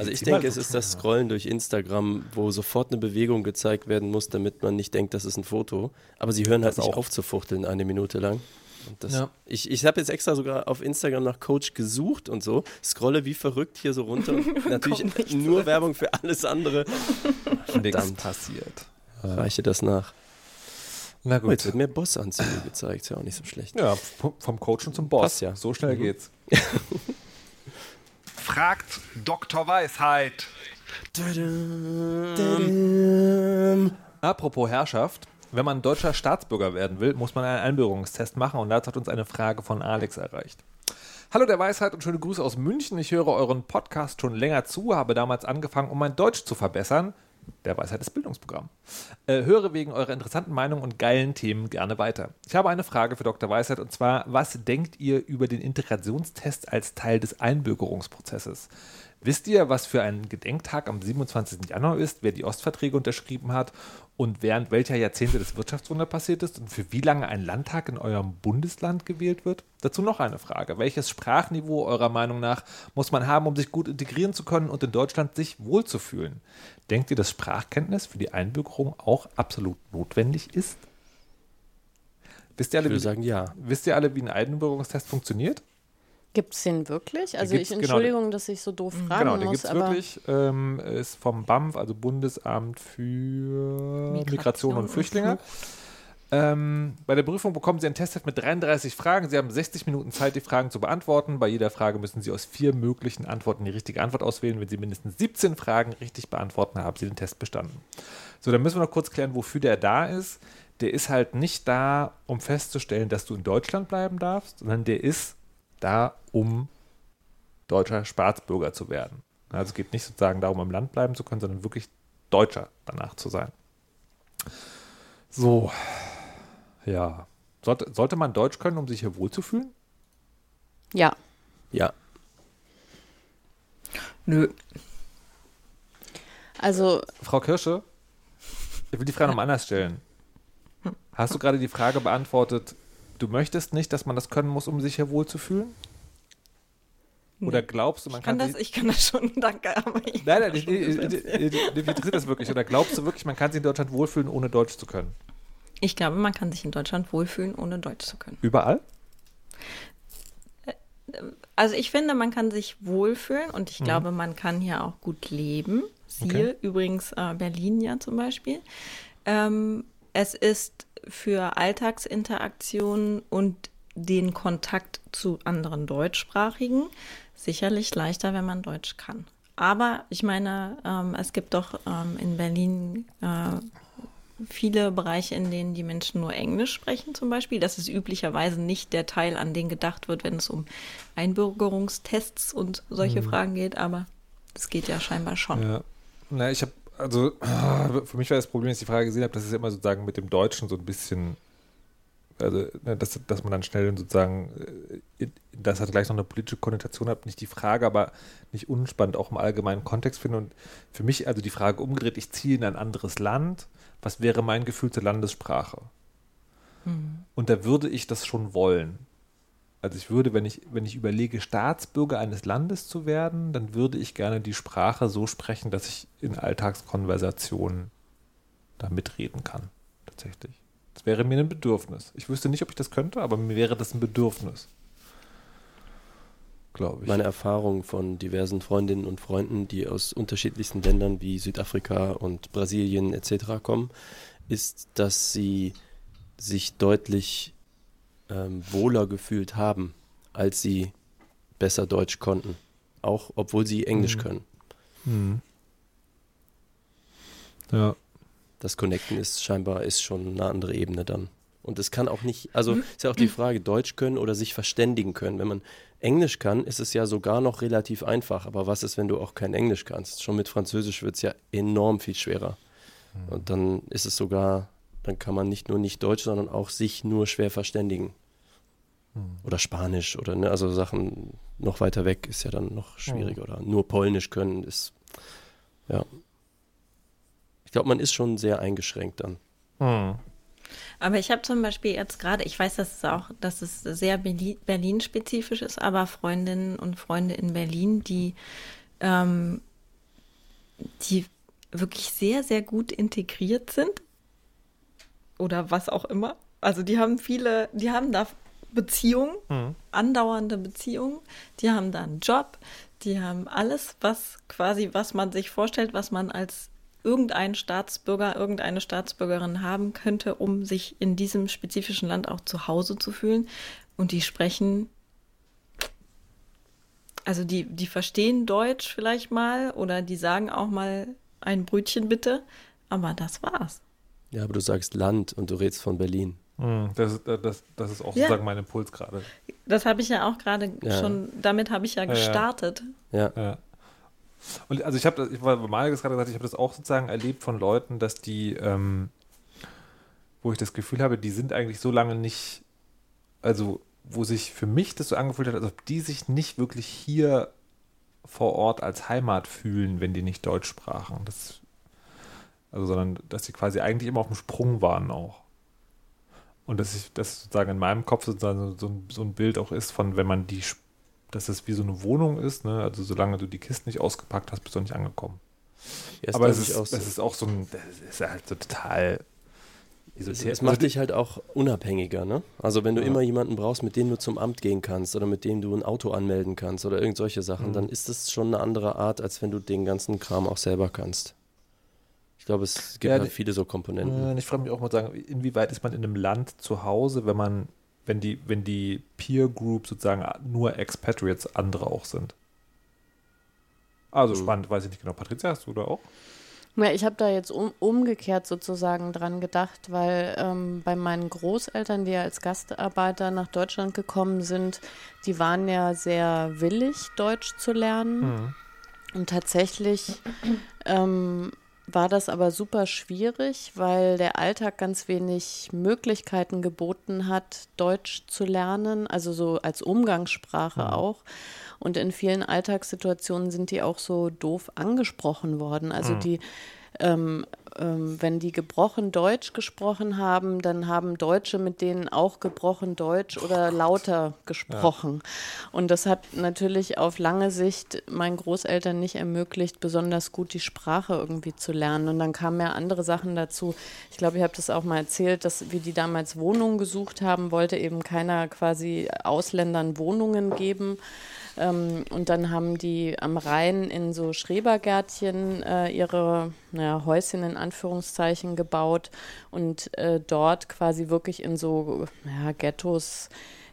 Also ich denke, es ist das Scrollen durch Instagram, wo sofort eine Bewegung gezeigt werden muss, damit man nicht denkt, das ist ein Foto. Aber sie hören halt Das nicht auch. auf zu fuchteln eine Minute lang. Und das, Ja. Ich, ich habe jetzt extra sogar auf Instagram nach Coach gesucht und so, scrolle wie verrückt hier so runter. Und natürlich nur Werbung für alles andere. Nichts passiert. Reiche das nach. Na Oh, jetzt gut. wird mir Bossanzüge gezeigt, ist ja auch nicht so schlecht. Ja, vom Coachen zum Boss. Passt ja. So schnell Mhm. geht's. Fragt Dr. Weisheit. Apropos Herrschaft. Wenn man deutscher Staatsbürger werden will, muss man einen Einbürgerungstest machen und dazu hat uns eine Frage von Alex erreicht. Hallo der Weisheit und schöne Grüße aus München. Ich höre euren Podcast schon länger zu, habe damals angefangen, um mein Deutsch zu verbessern. Der Weisheit ist Bildungsprogramm. Äh, höre wegen eurer interessanten Meinung und geilen Themen gerne weiter. Ich habe eine Frage für Dr. Weisheit und zwar, was denkt ihr über den Integrationstest als Teil des Einbürgerungsprozesses? Wisst ihr, was für ein Gedenktag am 27. Januar ist, wer die Ostverträge unterschrieben hat und während welcher Jahrzehnte das Wirtschaftswunder passiert ist und für wie lange ein Landtag in eurem Bundesland gewählt wird? Dazu noch eine Frage. Welches Sprachniveau eurer Meinung nach muss man haben, um sich gut integrieren zu können und in Deutschland sich wohlzufühlen? Denkt ihr, dass Sprachkenntnis für die Einbürgerung auch absolut notwendig ist? Wisst ihr Ich alle, würde wie, sagen, ja. wisst ihr alle wie ein Einbürgerungstest funktioniert? Gibt es den wirklich? Also ich, genau, Entschuldigung, dass ich so doof fragen Genau, den muss, gibt es aber wirklich. Ähm, ist vom BAMF, also Bundesamt für Migration, und Flüchtlinge. Ähm, bei der Prüfung bekommen Sie ein Testheft mit 33 Fragen. Sie haben 60 Minuten Zeit, die Fragen zu beantworten. Bei jeder Frage müssen Sie aus vier möglichen Antworten die richtige Antwort auswählen. Wenn Sie mindestens 17 Fragen richtig beantworten, haben Sie den Test bestanden. So, dann müssen wir noch kurz klären, wofür der da ist. Der ist halt nicht da, um festzustellen, dass du in Deutschland bleiben darfst, sondern der ist da, um deutscher Staatsbürger zu werden. Also es geht nicht sozusagen darum, im Land bleiben zu können, sondern wirklich Deutscher danach zu sein. So, ja. Sollte, sollte man Deutsch können, um sich hier wohlzufühlen? ja. Ja. Nö. Also Frau Kirsche, ich will die Frage nochmal anders stellen. Hast du gerade die Frage beantwortet, du möchtest nicht, dass man das können muss, um sich hier wohlzufühlen? Oder glaubst du, man Ich kann, kann, das, ich kann das schon, danke, aber ich Nein, nein, ich, interessiert das wirklich. Oder glaubst du wirklich, man kann sich in Deutschland wohlfühlen, ohne Deutsch zu können? Ich glaube, man kann sich in Deutschland wohlfühlen, ohne Deutsch zu können. Überall? Also ich finde, man kann sich wohlfühlen und Mhm. ich glaube, man kann hier auch gut leben. Siehe Okay. übrigens äh, Berlin ja zum Beispiel. Ähm, es ist für Alltagsinteraktionen und den Kontakt zu anderen Deutschsprachigen sicherlich leichter, wenn man Deutsch kann. Aber ich meine, ähm, es gibt doch ähm, in Berlin äh, viele Bereiche, in denen die Menschen nur Englisch sprechen zum Beispiel. Das ist üblicherweise nicht der Teil, an den gedacht wird, wenn es um Einbürgerungstests und solche Fragen geht, aber es geht ja scheinbar schon. Ja. Na, ich habe, also, für mich war das Problem, als ich die Frage gesehen habe, dass es immer sozusagen mit dem Deutschen so ein bisschen, also, ne, dass, dass man dann schnell sozusagen, äh, das hat gleich noch eine politische Konnotation hat, nicht die Frage, aber nicht unspannend auch im allgemeinen Kontext finde. Und für mich also die Frage umgedreht, ich ziehe in ein anderes Land, was wäre mein Gefühl zur Landessprache? Und da würde ich das schon wollen. Also ich würde, wenn ich, wenn ich überlege, Staatsbürger eines Landes zu werden, dann würde ich gerne die Sprache so sprechen, dass ich in Alltagskonversationen da mitreden kann. Tatsächlich. Das wäre mir ein Bedürfnis. Ich wüsste nicht, ob ich das könnte, aber mir wäre das ein Bedürfnis. Glaube ich. Meine Erfahrung von diversen Freundinnen und Freunden, die aus unterschiedlichsten Ländern wie Südafrika und Brasilien etc. kommen, ist, dass sie sich deutlich ähm, wohler gefühlt haben, als sie besser Deutsch konnten. Auch obwohl sie Englisch Mhm. können. Hm. Ja. Das Connecten ist scheinbar ist schon eine andere Ebene dann. Und es kann auch nicht, also ist ja auch die Frage, Deutsch können oder sich verständigen können. Wenn man Englisch kann, ist es ja sogar noch relativ einfach. Aber was ist, wenn du auch kein Englisch kannst? Schon mit Französisch wird es ja enorm viel schwerer. Und dann ist es sogar, dann kann man nicht nur nicht Deutsch, sondern auch sich nur schwer verständigen. Oder Spanisch oder ne, also Sachen noch weiter weg ist ja dann noch schwieriger. Oder nur Polnisch können ist, ja. Ich glaube, man ist schon sehr eingeschränkt dann. Hm. Aber ich habe zum Beispiel jetzt gerade, ich weiß, dass es auch, dass es sehr Berli- Berlin-spezifisch ist, aber Freundinnen und Freunde in Berlin, die, ähm, die wirklich sehr, sehr gut integriert sind. Oder was auch immer. Also die haben viele, die haben da Beziehungen, andauernde Beziehungen, die haben da einen Job, die haben alles, was quasi, was man sich vorstellt, was man als irgendein Staatsbürger, irgendeine Staatsbürgerin haben könnte, um sich in diesem spezifischen Land auch zu Hause zu fühlen. Und die sprechen, also die, die verstehen Deutsch vielleicht mal oder die sagen auch mal ein Brötchen bitte, aber das war's. Ja, aber du sagst Land und du redest von Berlin. Hm, Das, ist- das, das ist auch Ja. sozusagen mein Impuls gerade. Das habe ich ja auch gerade Ja. schon, damit habe ich ja gestartet. Ja, Ja. Und also ich habe das, ich war mal gerade gesagt, ich habe das auch sozusagen erlebt von Leuten, dass die, ähm, wo ich das Gefühl habe, die sind eigentlich so lange nicht, also wo sich für mich das so angefühlt hat, als ob die sich nicht wirklich hier vor Ort als Heimat fühlen, wenn die nicht Deutsch sprachen. Das, also sondern dass sie quasi eigentlich immer auf dem Sprung waren auch. Und dass ich das sozusagen in meinem Kopf sozusagen so, ein- so ein Bild auch ist von, wenn man die, dass es wie so eine Wohnung ist, ne? Also solange du die Kisten nicht ausgepackt hast, bist du nicht angekommen. Ja, Aber es ist, auch so. es ist auch so ein, das ist halt so total Es, esoterisch. es macht Also, dich halt auch unabhängiger, ne? Also wenn du Ja. immer jemanden brauchst, mit dem du zum Amt gehen kannst oder mit dem du ein Auto anmelden kannst oder irgend solche Sachen, Mhm. dann ist das schon eine andere Art, als wenn du den ganzen Kram auch selber kannst. Ich glaube, es gibt Ja, halt viele so Komponenten. Ich frage mich auch mal sagen, inwieweit ist man in einem Land zu Hause, wenn man, wenn die, wenn die Peer Group sozusagen nur Expatriates andere auch sind? Also Mhm. spannend, weiß ich nicht genau. Patricia, hast du da auch? Ja, ich habe da jetzt um, umgekehrt sozusagen dran gedacht, weil ähm, bei meinen Großeltern, die ja als Gastarbeiter nach Deutschland gekommen sind, die waren ja sehr willig, Deutsch zu lernen. Mhm. Und tatsächlich ähm, war das aber super schwierig, weil der Alltag ganz wenig Möglichkeiten geboten hat, Deutsch zu lernen, also so als Umgangssprache auch. Und in vielen Alltagssituationen sind die auch so doof angesprochen worden. Also die, ähm, ähm, wenn die gebrochen Deutsch gesprochen haben, dann haben Deutsche mit denen auch gebrochen Deutsch oder lauter gesprochen. Und das hat natürlich auf lange Sicht meinen Großeltern nicht ermöglicht, besonders gut die Sprache irgendwie zu lernen. Und dann kamen ja andere Sachen dazu. Ich glaube, ich habe das auch mal erzählt, dass wir die damals Wohnungen gesucht haben, wollte eben keiner quasi Ausländern Wohnungen geben. Ähm, und dann haben die am Rhein in so Schrebergärtchen äh, ihre naja, Häuschen in Anführungszeichen gebaut und äh, dort quasi wirklich in so ja, Ghettos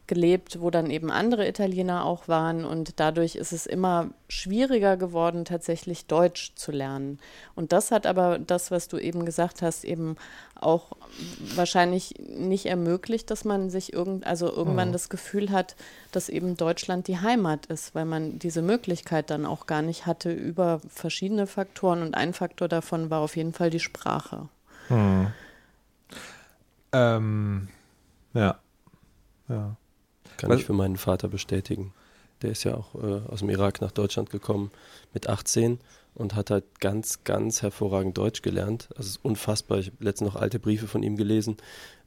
gelebt, wo dann eben andere Italiener auch waren und dadurch ist es immer schwieriger geworden, tatsächlich Deutsch zu lernen. Und das hat aber das, was du eben gesagt hast, eben auch wahrscheinlich nicht ermöglicht, dass man sich irgend, also irgendwann das Gefühl hat, dass eben Deutschland die Heimat ist, weil man diese Möglichkeit dann auch gar nicht hatte über verschiedene Faktoren und ein Faktor davon war auf jeden Fall die Sprache. Ähm, ja. Ja. Kann Was- ich für meinen Vater bestätigen. Der ist ja auch äh, aus dem Irak nach Deutschland gekommen mit 18 und hat halt ganz, ganz hervorragend Deutsch gelernt. Also es ist unfassbar. Ich habe letztens noch alte Briefe von ihm gelesen.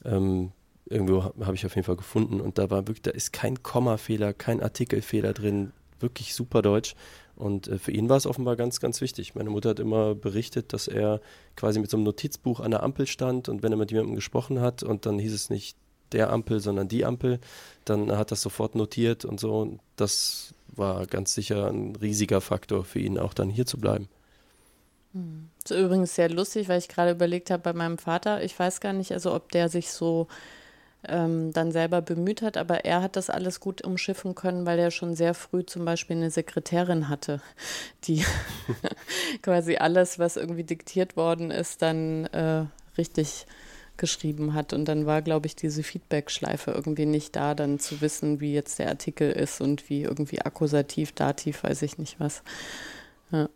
Ähm, irgendwo habe hab ich auf jeden Fall gefunden und da war wirklich, da ist kein Kommafehler, kein Artikelfehler drin. Wirklich super Deutsch. Und äh, für ihn war es offenbar ganz, ganz wichtig. Meine Mutter hat immer berichtet, dass er quasi mit so einem Notizbuch an der Ampel stand und wenn er mit jemandem gesprochen hat und dann hieß es nicht der Ampel, sondern die Ampel, dann hat das sofort notiert und so. Das war ganz sicher ein riesiger Faktor für ihn, auch dann hier zu bleiben. Das ist übrigens sehr lustig, weil ich gerade überlegt habe bei meinem Vater, ich weiß gar nicht, also ob der sich so ähm, dann selber bemüht hat, aber er hat das alles gut umschiffen können, weil er schon sehr früh zum Beispiel eine Sekretärin hatte, die quasi alles, was irgendwie diktiert worden ist, dann äh, richtig geschrieben hat. Und dann war, glaube ich, diese Feedback-Schleife irgendwie nicht da, dann zu wissen, wie jetzt der Artikel ist und wie irgendwie Akkusativ, Dativ, weiß ich nicht was. Ja.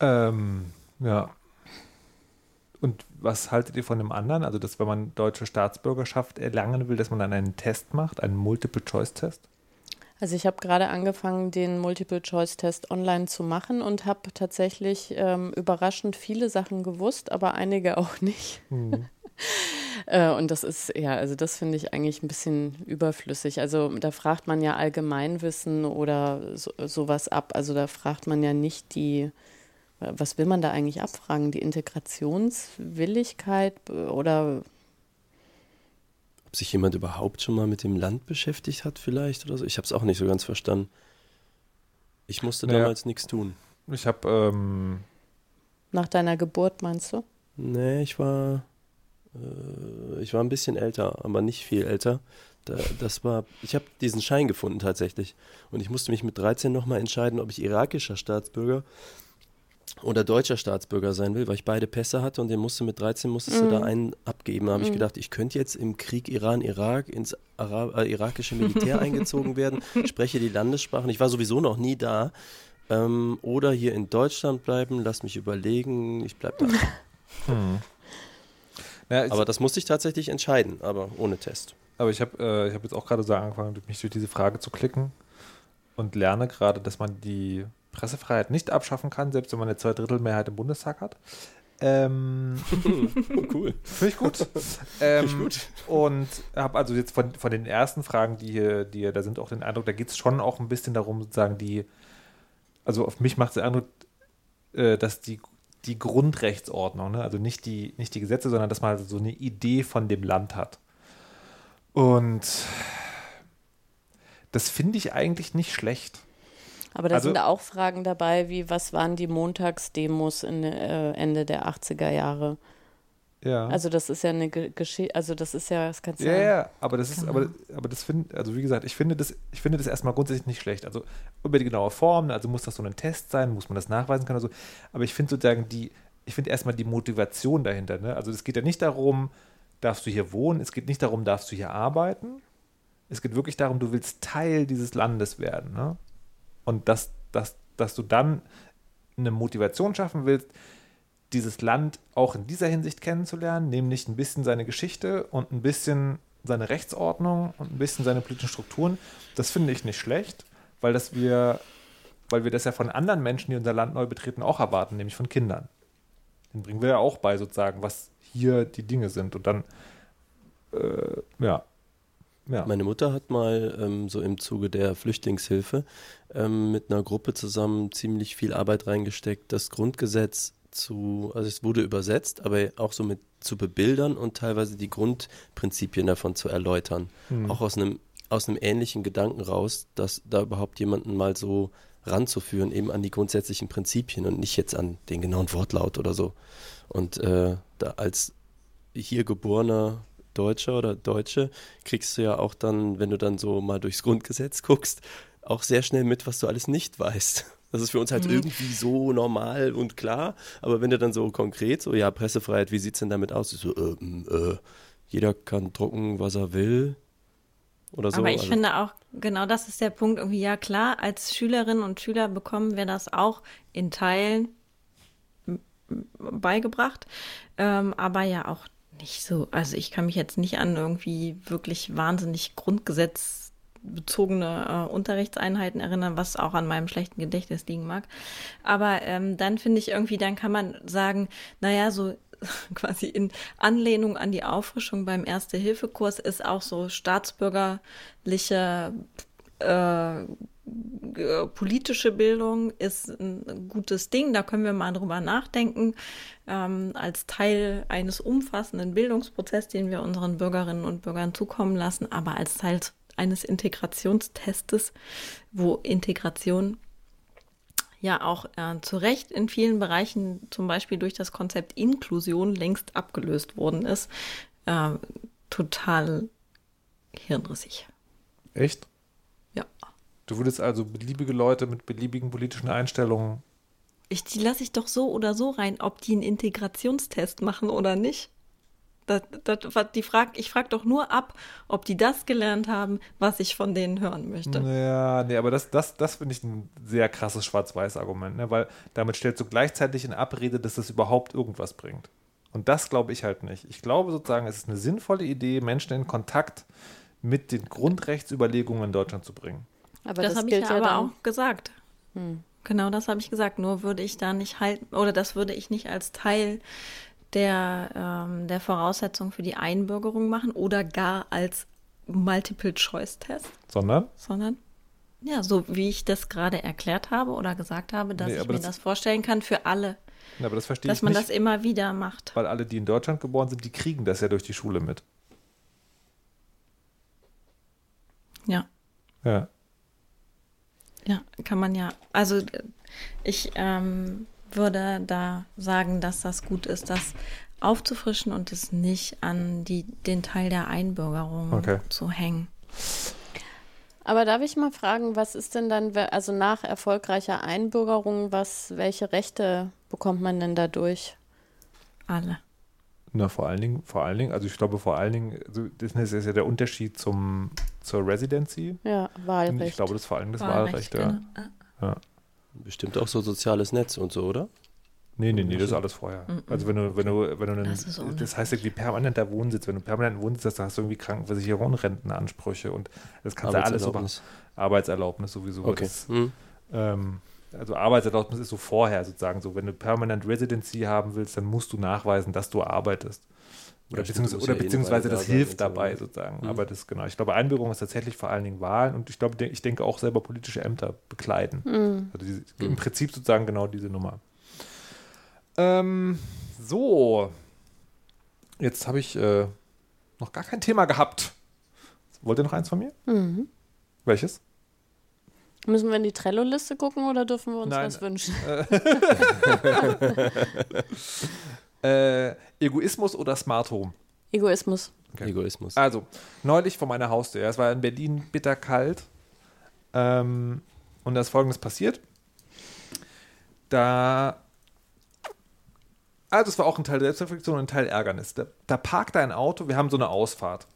Ähm, ja. Und was haltet ihr von dem anderen? Also, dass wenn man deutsche Staatsbürgerschaft erlangen will, dass man dann einen Test macht, einen Multiple-Choice-Test? Also ich habe gerade angefangen, den Multiple-Choice-Test online zu machen und habe tatsächlich ähm, überraschend viele Sachen gewusst, aber einige auch nicht. Mhm. äh, und das ist, ja, also das finde ich eigentlich ein bisschen überflüssig. Also da fragt man ja Allgemeinwissen oder so, sowas ab. Also da fragt man ja nicht die, was will man da eigentlich abfragen? Die Integrationswilligkeit oder ob sich jemand überhaupt schon mal mit dem Land beschäftigt hat, vielleicht oder so. Ich habe es auch nicht so ganz verstanden. Ich musste naja, damals nichts tun. Ich habe. Ähm Nach deiner Geburt meinst du? Nee, ich war. Äh, ich war ein bisschen älter, aber nicht viel älter. Da, das war. Ich habe diesen Schein gefunden tatsächlich. Und ich musste mich mit 13 nochmal entscheiden, ob ich irakischer Staatsbürger oder deutscher Staatsbürger sein will, weil ich beide Pässe hatte und den musste mit 13 musstest mm. du da mhm. einen abgeben. Da habe mm. ich mhm. gedacht, ich könnte jetzt im Krieg Iran-Irak ins Ara äh, irakische Militär eingezogen werden, spreche die Landessprachen. Ich war sowieso noch nie da. Ähm, oder hier in Deutschland bleiben, lass mich überlegen, ich bleibe da. Hm. Ja, aber das musste ich tatsächlich entscheiden, aber ohne Test. Aber ich habe äh, hab jetzt auch gerade so angefangen, mich durch diese Frage zu klicken und lerne gerade, dass man die Pressefreiheit nicht abschaffen kann, selbst wenn man eine Zweidrittelmehrheit im Bundestag hat. Ähm, cool. Finde ich gut. ähm, ich gut. Und habe also jetzt von, von den ersten Fragen, die hier, die hier da sind, auch den Eindruck, da geht es schon auch ein bisschen darum, sozusagen die, also auf mich macht es den Eindruck, äh, dass die, die Grundrechtsordnung, ne? also nicht die, nicht die Gesetze, sondern dass man also so eine Idee von dem Land hat. Und das finde ich eigentlich nicht schlecht. Aber da also, sind auch Fragen dabei, wie was waren die Montagsdemos in, äh, Ende der 80er Jahre? Ja. Also das ist ja eine Geschichte, also das ist ja, das kannst du ja. Ja, ja, aber das ist, aber, aber das finde, also wie gesagt, ich finde das, ich finde das erstmal grundsätzlich nicht schlecht. Also über die genaue Form, also muss das so ein Test sein, muss man das nachweisen können oder so. Aber ich finde sozusagen die, ich finde erstmal die Motivation dahinter. Ne? Also es geht ja nicht darum, darfst du hier wohnen, es geht nicht darum, darfst du hier arbeiten. Es geht wirklich darum, du willst Teil dieses Landes werden. Ne? Und dass, dass, dass du dann eine Motivation schaffen willst, dieses Land auch in dieser Hinsicht kennenzulernen, nämlich ein bisschen seine Geschichte und ein bisschen seine Rechtsordnung und ein bisschen seine politischen Strukturen, das finde ich nicht schlecht, weil das wir, weil wir das ja von anderen Menschen, die unser Land neu betreten, auch erwarten, nämlich von Kindern. Den bringen wir ja auch bei, sozusagen, was hier die Dinge sind. Und dann, äh, ja, ja. Meine Mutter hat mal ähm, so im Zuge der Flüchtlingshilfe ähm, mit einer Gruppe zusammen ziemlich viel Arbeit reingesteckt, das Grundgesetz zu, also es wurde übersetzt, aber auch so mit zu bebildern und teilweise die Grundprinzipien davon zu erläutern. Mhm. Auch aus einem, aus einem ähnlichen Gedanken raus, dass da überhaupt jemanden mal so ranzuführen, eben an die grundsätzlichen Prinzipien und nicht jetzt an den genauen Wortlaut oder so. Und äh, da als hier geborener Deutscher oder Deutsche, kriegst du ja auch dann, wenn du dann so mal durchs Grundgesetz guckst, auch sehr schnell mit, was du alles nicht weißt. Das ist für uns halt mhm. irgendwie so normal und klar, aber wenn du dann so konkret, so, ja, Pressefreiheit, wie sieht es denn damit aus? So, äh, äh, jeder kann drucken, was er will. Oder so. Aber ich also. finde auch, genau das ist der Punkt, irgendwie, ja klar, als Schülerinnen und Schüler bekommen wir das auch in Teilen beigebracht, ähm, aber ja auch nicht so, also ich kann mich jetzt nicht an irgendwie wirklich wahnsinnig grundgesetzbezogene äh, Unterrichtseinheiten erinnern, was auch an meinem schlechten Gedächtnis liegen mag. Aber ähm, dann finde ich irgendwie, dann kann man sagen, naja, so quasi in Anlehnung an die Auffrischung beim Erste-Hilfe-Kurs ist auch so staatsbürgerliche äh, politische Bildung ist ein gutes Ding, da können wir mal drüber nachdenken, ähm, als Teil eines umfassenden Bildungsprozesses, den wir unseren Bürgerinnen und Bürgern zukommen lassen, aber als Teil eines Integrationstestes, wo Integration ja auch äh, zu Recht in vielen Bereichen, zum Beispiel durch das Konzept Inklusion, längst abgelöst worden ist, äh, total hirnrissig. Echt? Du würdest also beliebige Leute mit beliebigen politischen Einstellungen Ich, die lasse ich doch so oder so rein, ob die einen Integrationstest machen oder nicht. Das, das, die frag, ich frage doch nur ab, ob die das gelernt haben, was ich von denen hören möchte. Ja, nee, aber das, das, das finde ich ein sehr krasses Schwarz-Weiß-Argument, ne? weil damit stellst du gleichzeitig in Abrede, dass das überhaupt irgendwas bringt. Und das glaube ich halt nicht. Ich glaube sozusagen, es ist eine sinnvolle Idee, Menschen in Kontakt mit den Grundrechtsüberlegungen in Deutschland zu bringen. Aber das, das, habe ich ja ja aber dann. auch gesagt. Genau das habe ich gesagt. Nur würde ich da nicht halten, oder das würde ich nicht als Teil der, ähm, der Voraussetzung für die Einbürgerung machen oder gar als Multiple-Choice-Test, Sondern, sondern ja, so wie ich das gerade erklärt habe oder gesagt habe, dass Nee, ich mir das- das, vorstellen kann für alle, ja, aber das verstehe dass ich man nicht, das immer wieder macht. weil alle, die in Deutschland geboren sind, die kriegen das ja durch die Schule mit. Ja. Ja. Ja, kann man ja. Also äh, ich ähm, würde da sagen, dass das gut ist, das aufzufrischen und es nicht an die, den Teil der Einbürgerung Okay. zu hängen. Aber darf ich mal fragen, was ist denn dann, also nach erfolgreicher Einbürgerung, was, welche Rechte bekommt man denn dadurch? Alle. Na, vor allen Dingen, vor allen Dingen, also ich glaube vor allen Dingen, also das ist ja der Unterschied zum, zur Residency. Ja, Und Wahlrecht. ich glaube, das ist vor allem das Wahlrecht, ja. genau. ja. Bestimmt auch so soziales Netz und so, oder? Nee, nee, nee, das ist alles vorher. Also wenn du, wenn du, wenn du einen, Das ist das, heißt irgendwie permanenter Wohnsitz, wenn du permanenten Wohnsitz hast, dann hast du irgendwie Krankenversicherung und Rentenansprüche und das kannst du alles so machen. Arbeitserlaubnis. Sowieso. Okay. Das, Hm. ähm, also Arbeitserlaubnis ist so vorher sozusagen so. Wenn du permanent Residency haben willst, dann musst du nachweisen, dass du arbeitest. Oder, musst oder eh beziehungsweise das da hilft so, dabei sozusagen. Mhm. Aber das genau. Ich glaube, Einbürgerung ist tatsächlich vor allen Dingen Wahlen und ich glaube, ich denke auch selber politische Ämter bekleiden. Mhm. Also diese, im Prinzip sozusagen genau diese Nummer. Ähm, so. Jetzt habe ich äh, noch gar kein Thema gehabt. Wollt ihr noch eins von mir? Mhm. Welches? Müssen wir in die Trello-Liste gucken oder dürfen wir uns Nein. was wünschen? Äh, Egoismus oder Smart Home? Egoismus. Okay. Egoismus. Also, neulich vor meiner Haustür. Es war in Berlin bitterkalt. Ähm, und da ist folgendes passiert. Da. Also, es war auch ein Teil Selbstreflexion und ein Teil Ärgernis. Da, da parkt ein Auto, wir haben so eine Ausfahrt.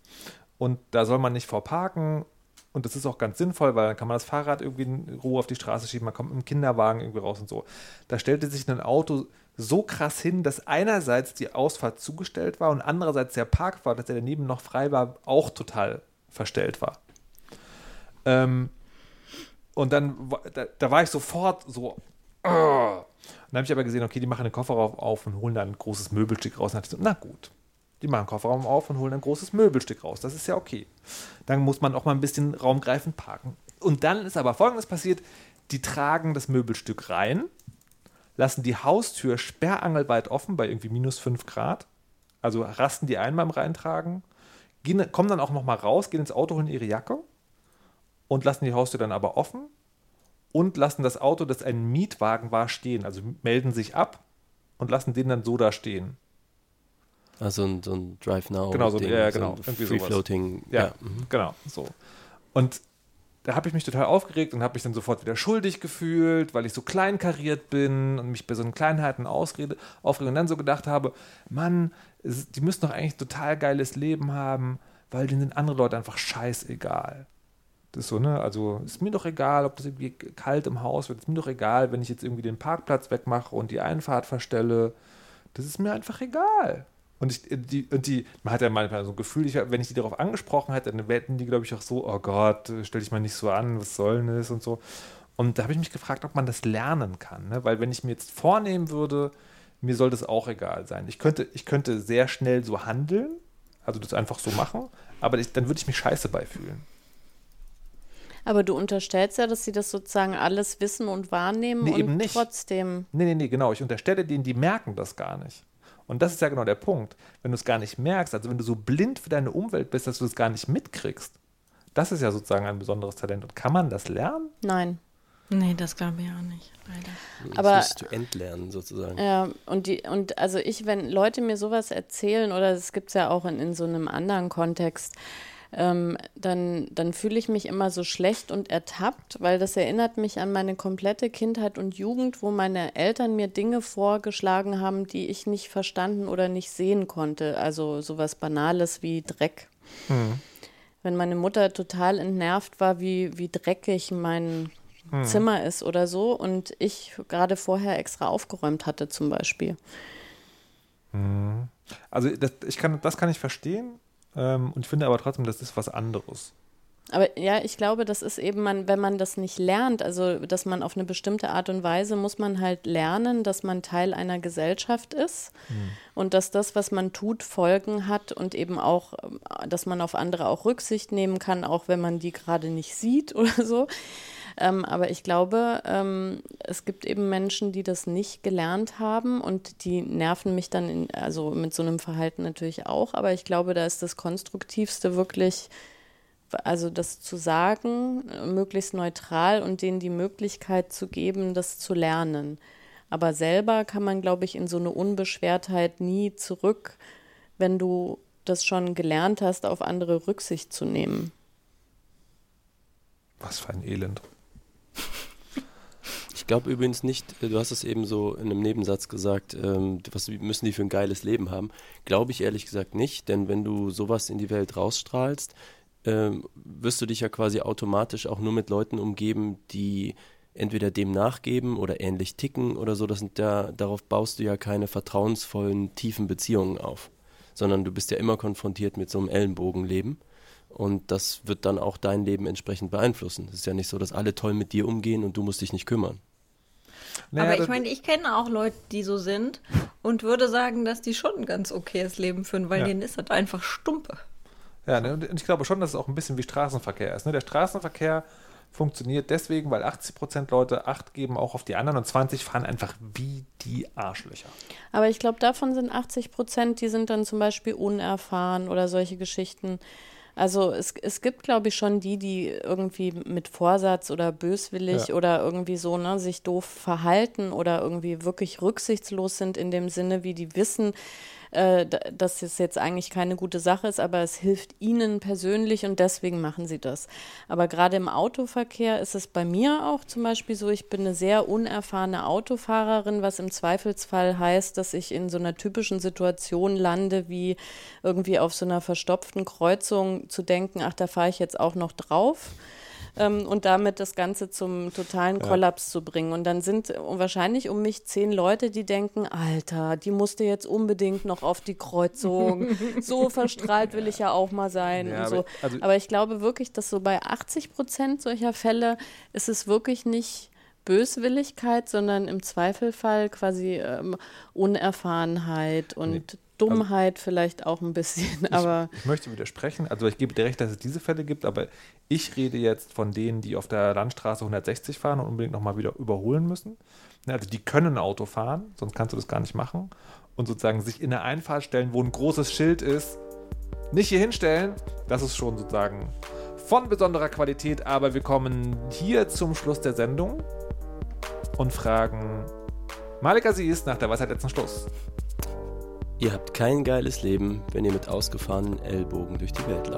Und da soll man nicht vorparken. Und das ist auch ganz sinnvoll, weil dann kann man das Fahrrad irgendwie in Ruhe auf die Straße schieben, man kommt mit dem Kinderwagen irgendwie raus und so. Da stellte sich ein Auto so krass hin, dass einerseits die Ausfahrt zugestellt war und andererseits der Parkplatz, dass der daneben noch frei war, auch total verstellt war. Ähm, und dann, da, da war ich sofort so, "Ah." und dann habe ich aber gesehen, okay, die machen den Kofferraum auf und holen da ein großes Möbelstück raus. Und dann dachte ich so, na gut, die machen den Kofferraum auf und holen ein großes Möbelstück raus. Das ist ja okay. Dann muss man auch mal ein bisschen raumgreifend parken. Und dann ist aber Folgendes passiert, die tragen das Möbelstück rein, lassen die Haustür sperrangelweit offen bei irgendwie minus 5 Grad. Also rasten die ein beim Reintragen, gehen, kommen dann auch noch mal raus, gehen ins Auto, holen ihre Jacke und lassen die Haustür dann aber offen und lassen das Auto, das ein Mietwagen war, stehen. Also melden sich ab und lassen den dann so da stehen. Also ein, so ein Drive Now. Genau, so- Ding, ja, so genau, ein irgendwie Free sowas. Floating. Ja, Ja. mhm. genau, so. Und da habe ich mich total aufgeregt und habe mich dann sofort wieder schuldig gefühlt, weil ich so kleinkariert bin und mich bei so einen Kleinheiten ausrede, aufrege und dann so gedacht habe, Mann, die müssen doch eigentlich ein total geiles Leben haben, weil denen sind andere Leute einfach scheißegal. Das ist so, ne? Also ist mir doch egal, ob das irgendwie kalt im Haus wird, ist mir doch egal, wenn ich jetzt irgendwie den Parkplatz wegmache und die Einfahrt verstelle. Das ist mir einfach egal. Und, ich, die, und die, man hat ja manchmal so ein Gefühl, ich, wenn ich die darauf angesprochen hätte, dann hätten die, glaube ich, auch so, oh Gott, stell dich mal nicht so an, was soll denn das und so. Und da habe ich mich gefragt, ob man das lernen kann. Ne? Weil wenn ich mir jetzt vornehmen würde, mir soll das auch egal sein. Ich könnte, ich könnte sehr schnell so handeln, also das einfach so machen, aber ich, dann würde ich mich scheiße beifühlen. Aber du unterstellst ja, dass sie das sozusagen alles wissen und wahrnehmen Nee, und eben nicht. trotzdem. Nee, nee, nee, genau. Ich unterstelle denen, die merken das gar nicht. Und das ist ja genau der Punkt. Wenn du es gar nicht merkst, also wenn du so blind für deine Umwelt bist, dass du es gar nicht mitkriegst, das ist ja sozusagen ein besonderes Talent. Und kann man das lernen? Nein. Nee, das glaube ich auch nicht, leider. Aber- das musst du entlernen, sozusagen. Ja, und die, und also ich, wenn Leute mir sowas erzählen, oder das gibt es ja auch in, in so einem anderen Kontext, ähm, dann, dann fühle ich mich immer so schlecht und ertappt, weil das erinnert mich an meine komplette Kindheit und Jugend, wo meine Eltern mir Dinge vorgeschlagen haben, die ich nicht verstanden oder nicht sehen konnte. Also sowas Banales wie Dreck. Mhm. Wenn meine Mutter total entnervt war, wie, wie dreckig mein mhm. Zimmer ist oder so und ich gerade vorher extra aufgeräumt hatte zum Beispiel. Mhm. Also das, ich kann, das kann ich verstehen. Ähm, und ich finde aber trotzdem, das ist was anderes. Aber ja, ich glaube, das ist eben, man, wenn man das nicht lernt, also dass man auf eine bestimmte Art und Weise muss man halt lernen, dass man Teil einer Gesellschaft ist mhm. und dass das, was man tut, Folgen hat und eben auch, dass man auf andere auch Rücksicht nehmen kann, auch wenn man die gerade nicht sieht oder so. Ähm, aber ich glaube, ähm, es gibt eben Menschen, die das nicht gelernt haben und die nerven mich dann, in, also mit so einem Verhalten natürlich auch. Aber ich glaube, da ist das Konstruktivste wirklich, also das zu sagen, möglichst neutral und denen die Möglichkeit zu geben, das zu lernen. Aber selber kann man, glaube ich, in so eine Unbeschwertheit nie zurück, wenn du das schon gelernt hast, auf andere Rücksicht zu nehmen. Was für ein Elend. Ich glaube übrigens nicht, äh, du hast es eben so in einem Nebensatz gesagt, ähm, was müssen die für ein geiles Leben haben. Glaube ich ehrlich gesagt nicht, denn wenn du sowas in die Welt rausstrahlst, ähm, wirst du dich ja quasi automatisch auch nur mit Leuten umgeben, die entweder dem nachgeben oder ähnlich ticken oder so. Das sind ja, darauf baust du ja keine vertrauensvollen, tiefen Beziehungen auf, sondern du bist ja immer konfrontiert mit so einem Ellenbogenleben. Und das wird dann auch dein Leben entsprechend beeinflussen. Es ist ja nicht so, dass alle toll mit dir umgehen und du musst dich nicht kümmern. Naja, Aber ich meine, ich kenne auch Leute, die so sind und würde sagen, dass die schon ein ganz okayes Leben führen, weil ja. denen ist das einfach Stumpe. Ja, ne, und ich glaube schon, dass es auch ein bisschen wie Straßenverkehr ist. Ne? Der Straßenverkehr funktioniert deswegen, weil 80% Leute Acht geben auch auf die anderen und 20 fahren einfach wie die Arschlöcher. Aber ich glaube, davon sind 80%, die sind dann zum Beispiel unerfahren oder solche Geschichten. Also es, es gibt, glaube ich, schon die, die irgendwie mit Vorsatz oder böswillig ja. oder irgendwie so, ne, sich doof verhalten oder irgendwie wirklich rücksichtslos sind in dem Sinne, wie die wissen, äh, dass es jetzt eigentlich keine gute Sache ist, aber es hilft ihnen persönlich und deswegen machen sie das. Aber gerade im Autoverkehr ist es bei mir auch zum Beispiel so, ich bin eine sehr unerfahrene Autofahrerin, was im Zweifelsfall heißt, dass ich in so einer typischen Situation lande, wie irgendwie auf so einer verstopften Kreuzung zu denken, ach, da fahre ich jetzt auch noch drauf ähm, und damit das Ganze zum totalen Kollaps ja. zu bringen. Und dann sind wahrscheinlich um mich zehn Leute, die denken, Alter, die musste jetzt unbedingt noch auf die Kreuzung. so verstrahlt will ich ja auch mal sein ja, und so. Aber, also aber ich glaube wirklich, dass so bei 80 Prozent solcher Fälle ist es wirklich nicht Böswilligkeit, sondern im Zweifelfall quasi ähm, Unerfahrenheit und nee. Dummheit also, vielleicht auch ein bisschen, aber. Ich, ich, möchte widersprechen. Also ich gebe dir recht, dass es diese Fälle gibt, aber ich rede jetzt von denen, die auf der Landstraße 160 fahren und unbedingt nochmal wieder überholen müssen. Also die können Auto fahren, sonst kannst du das gar nicht machen. Und sozusagen sich in eine Einfahrt stellen, wo ein großes Schild ist, nicht hier hinstellen, das ist schon sozusagen von besonderer Qualität. Aber wir kommen hier zum Schluss der Sendung und fragen Malika Sie ist nach der Weisheit letzten Schluss. Ihr habt kein geiles Leben, wenn ihr mit ausgefahrenen Ellbogen durch die Welt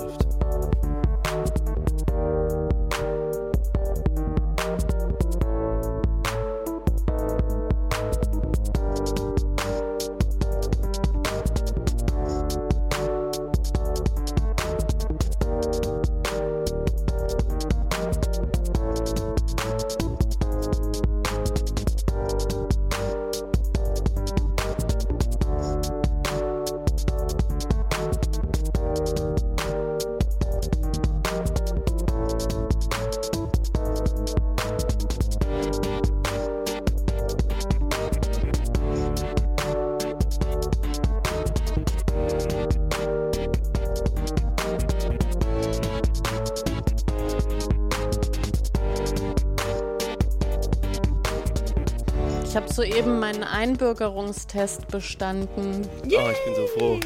läuft. Einbürgerungstest bestanden. Yay! Oh, ich bin so froh.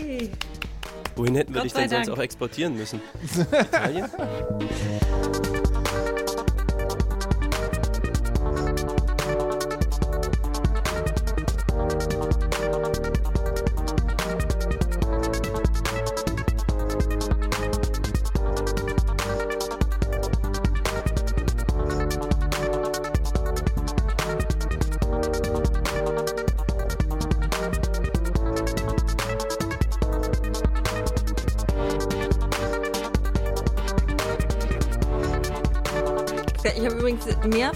Wohin hätten wir Gott dich denn sonst auch exportieren müssen? Italien?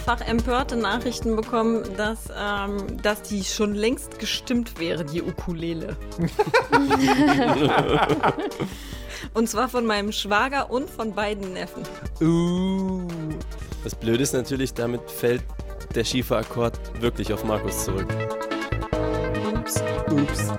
Mehrfach empörte Nachrichten bekommen, dass, ähm, dass die schon längst gestimmt wäre, die Ukulele. und zwar von meinem Schwager und von beiden Neffen. Uh. Das Blöde ist natürlich, damit fällt der schiefe Akkord wirklich auf Markus zurück. Ups. Ups.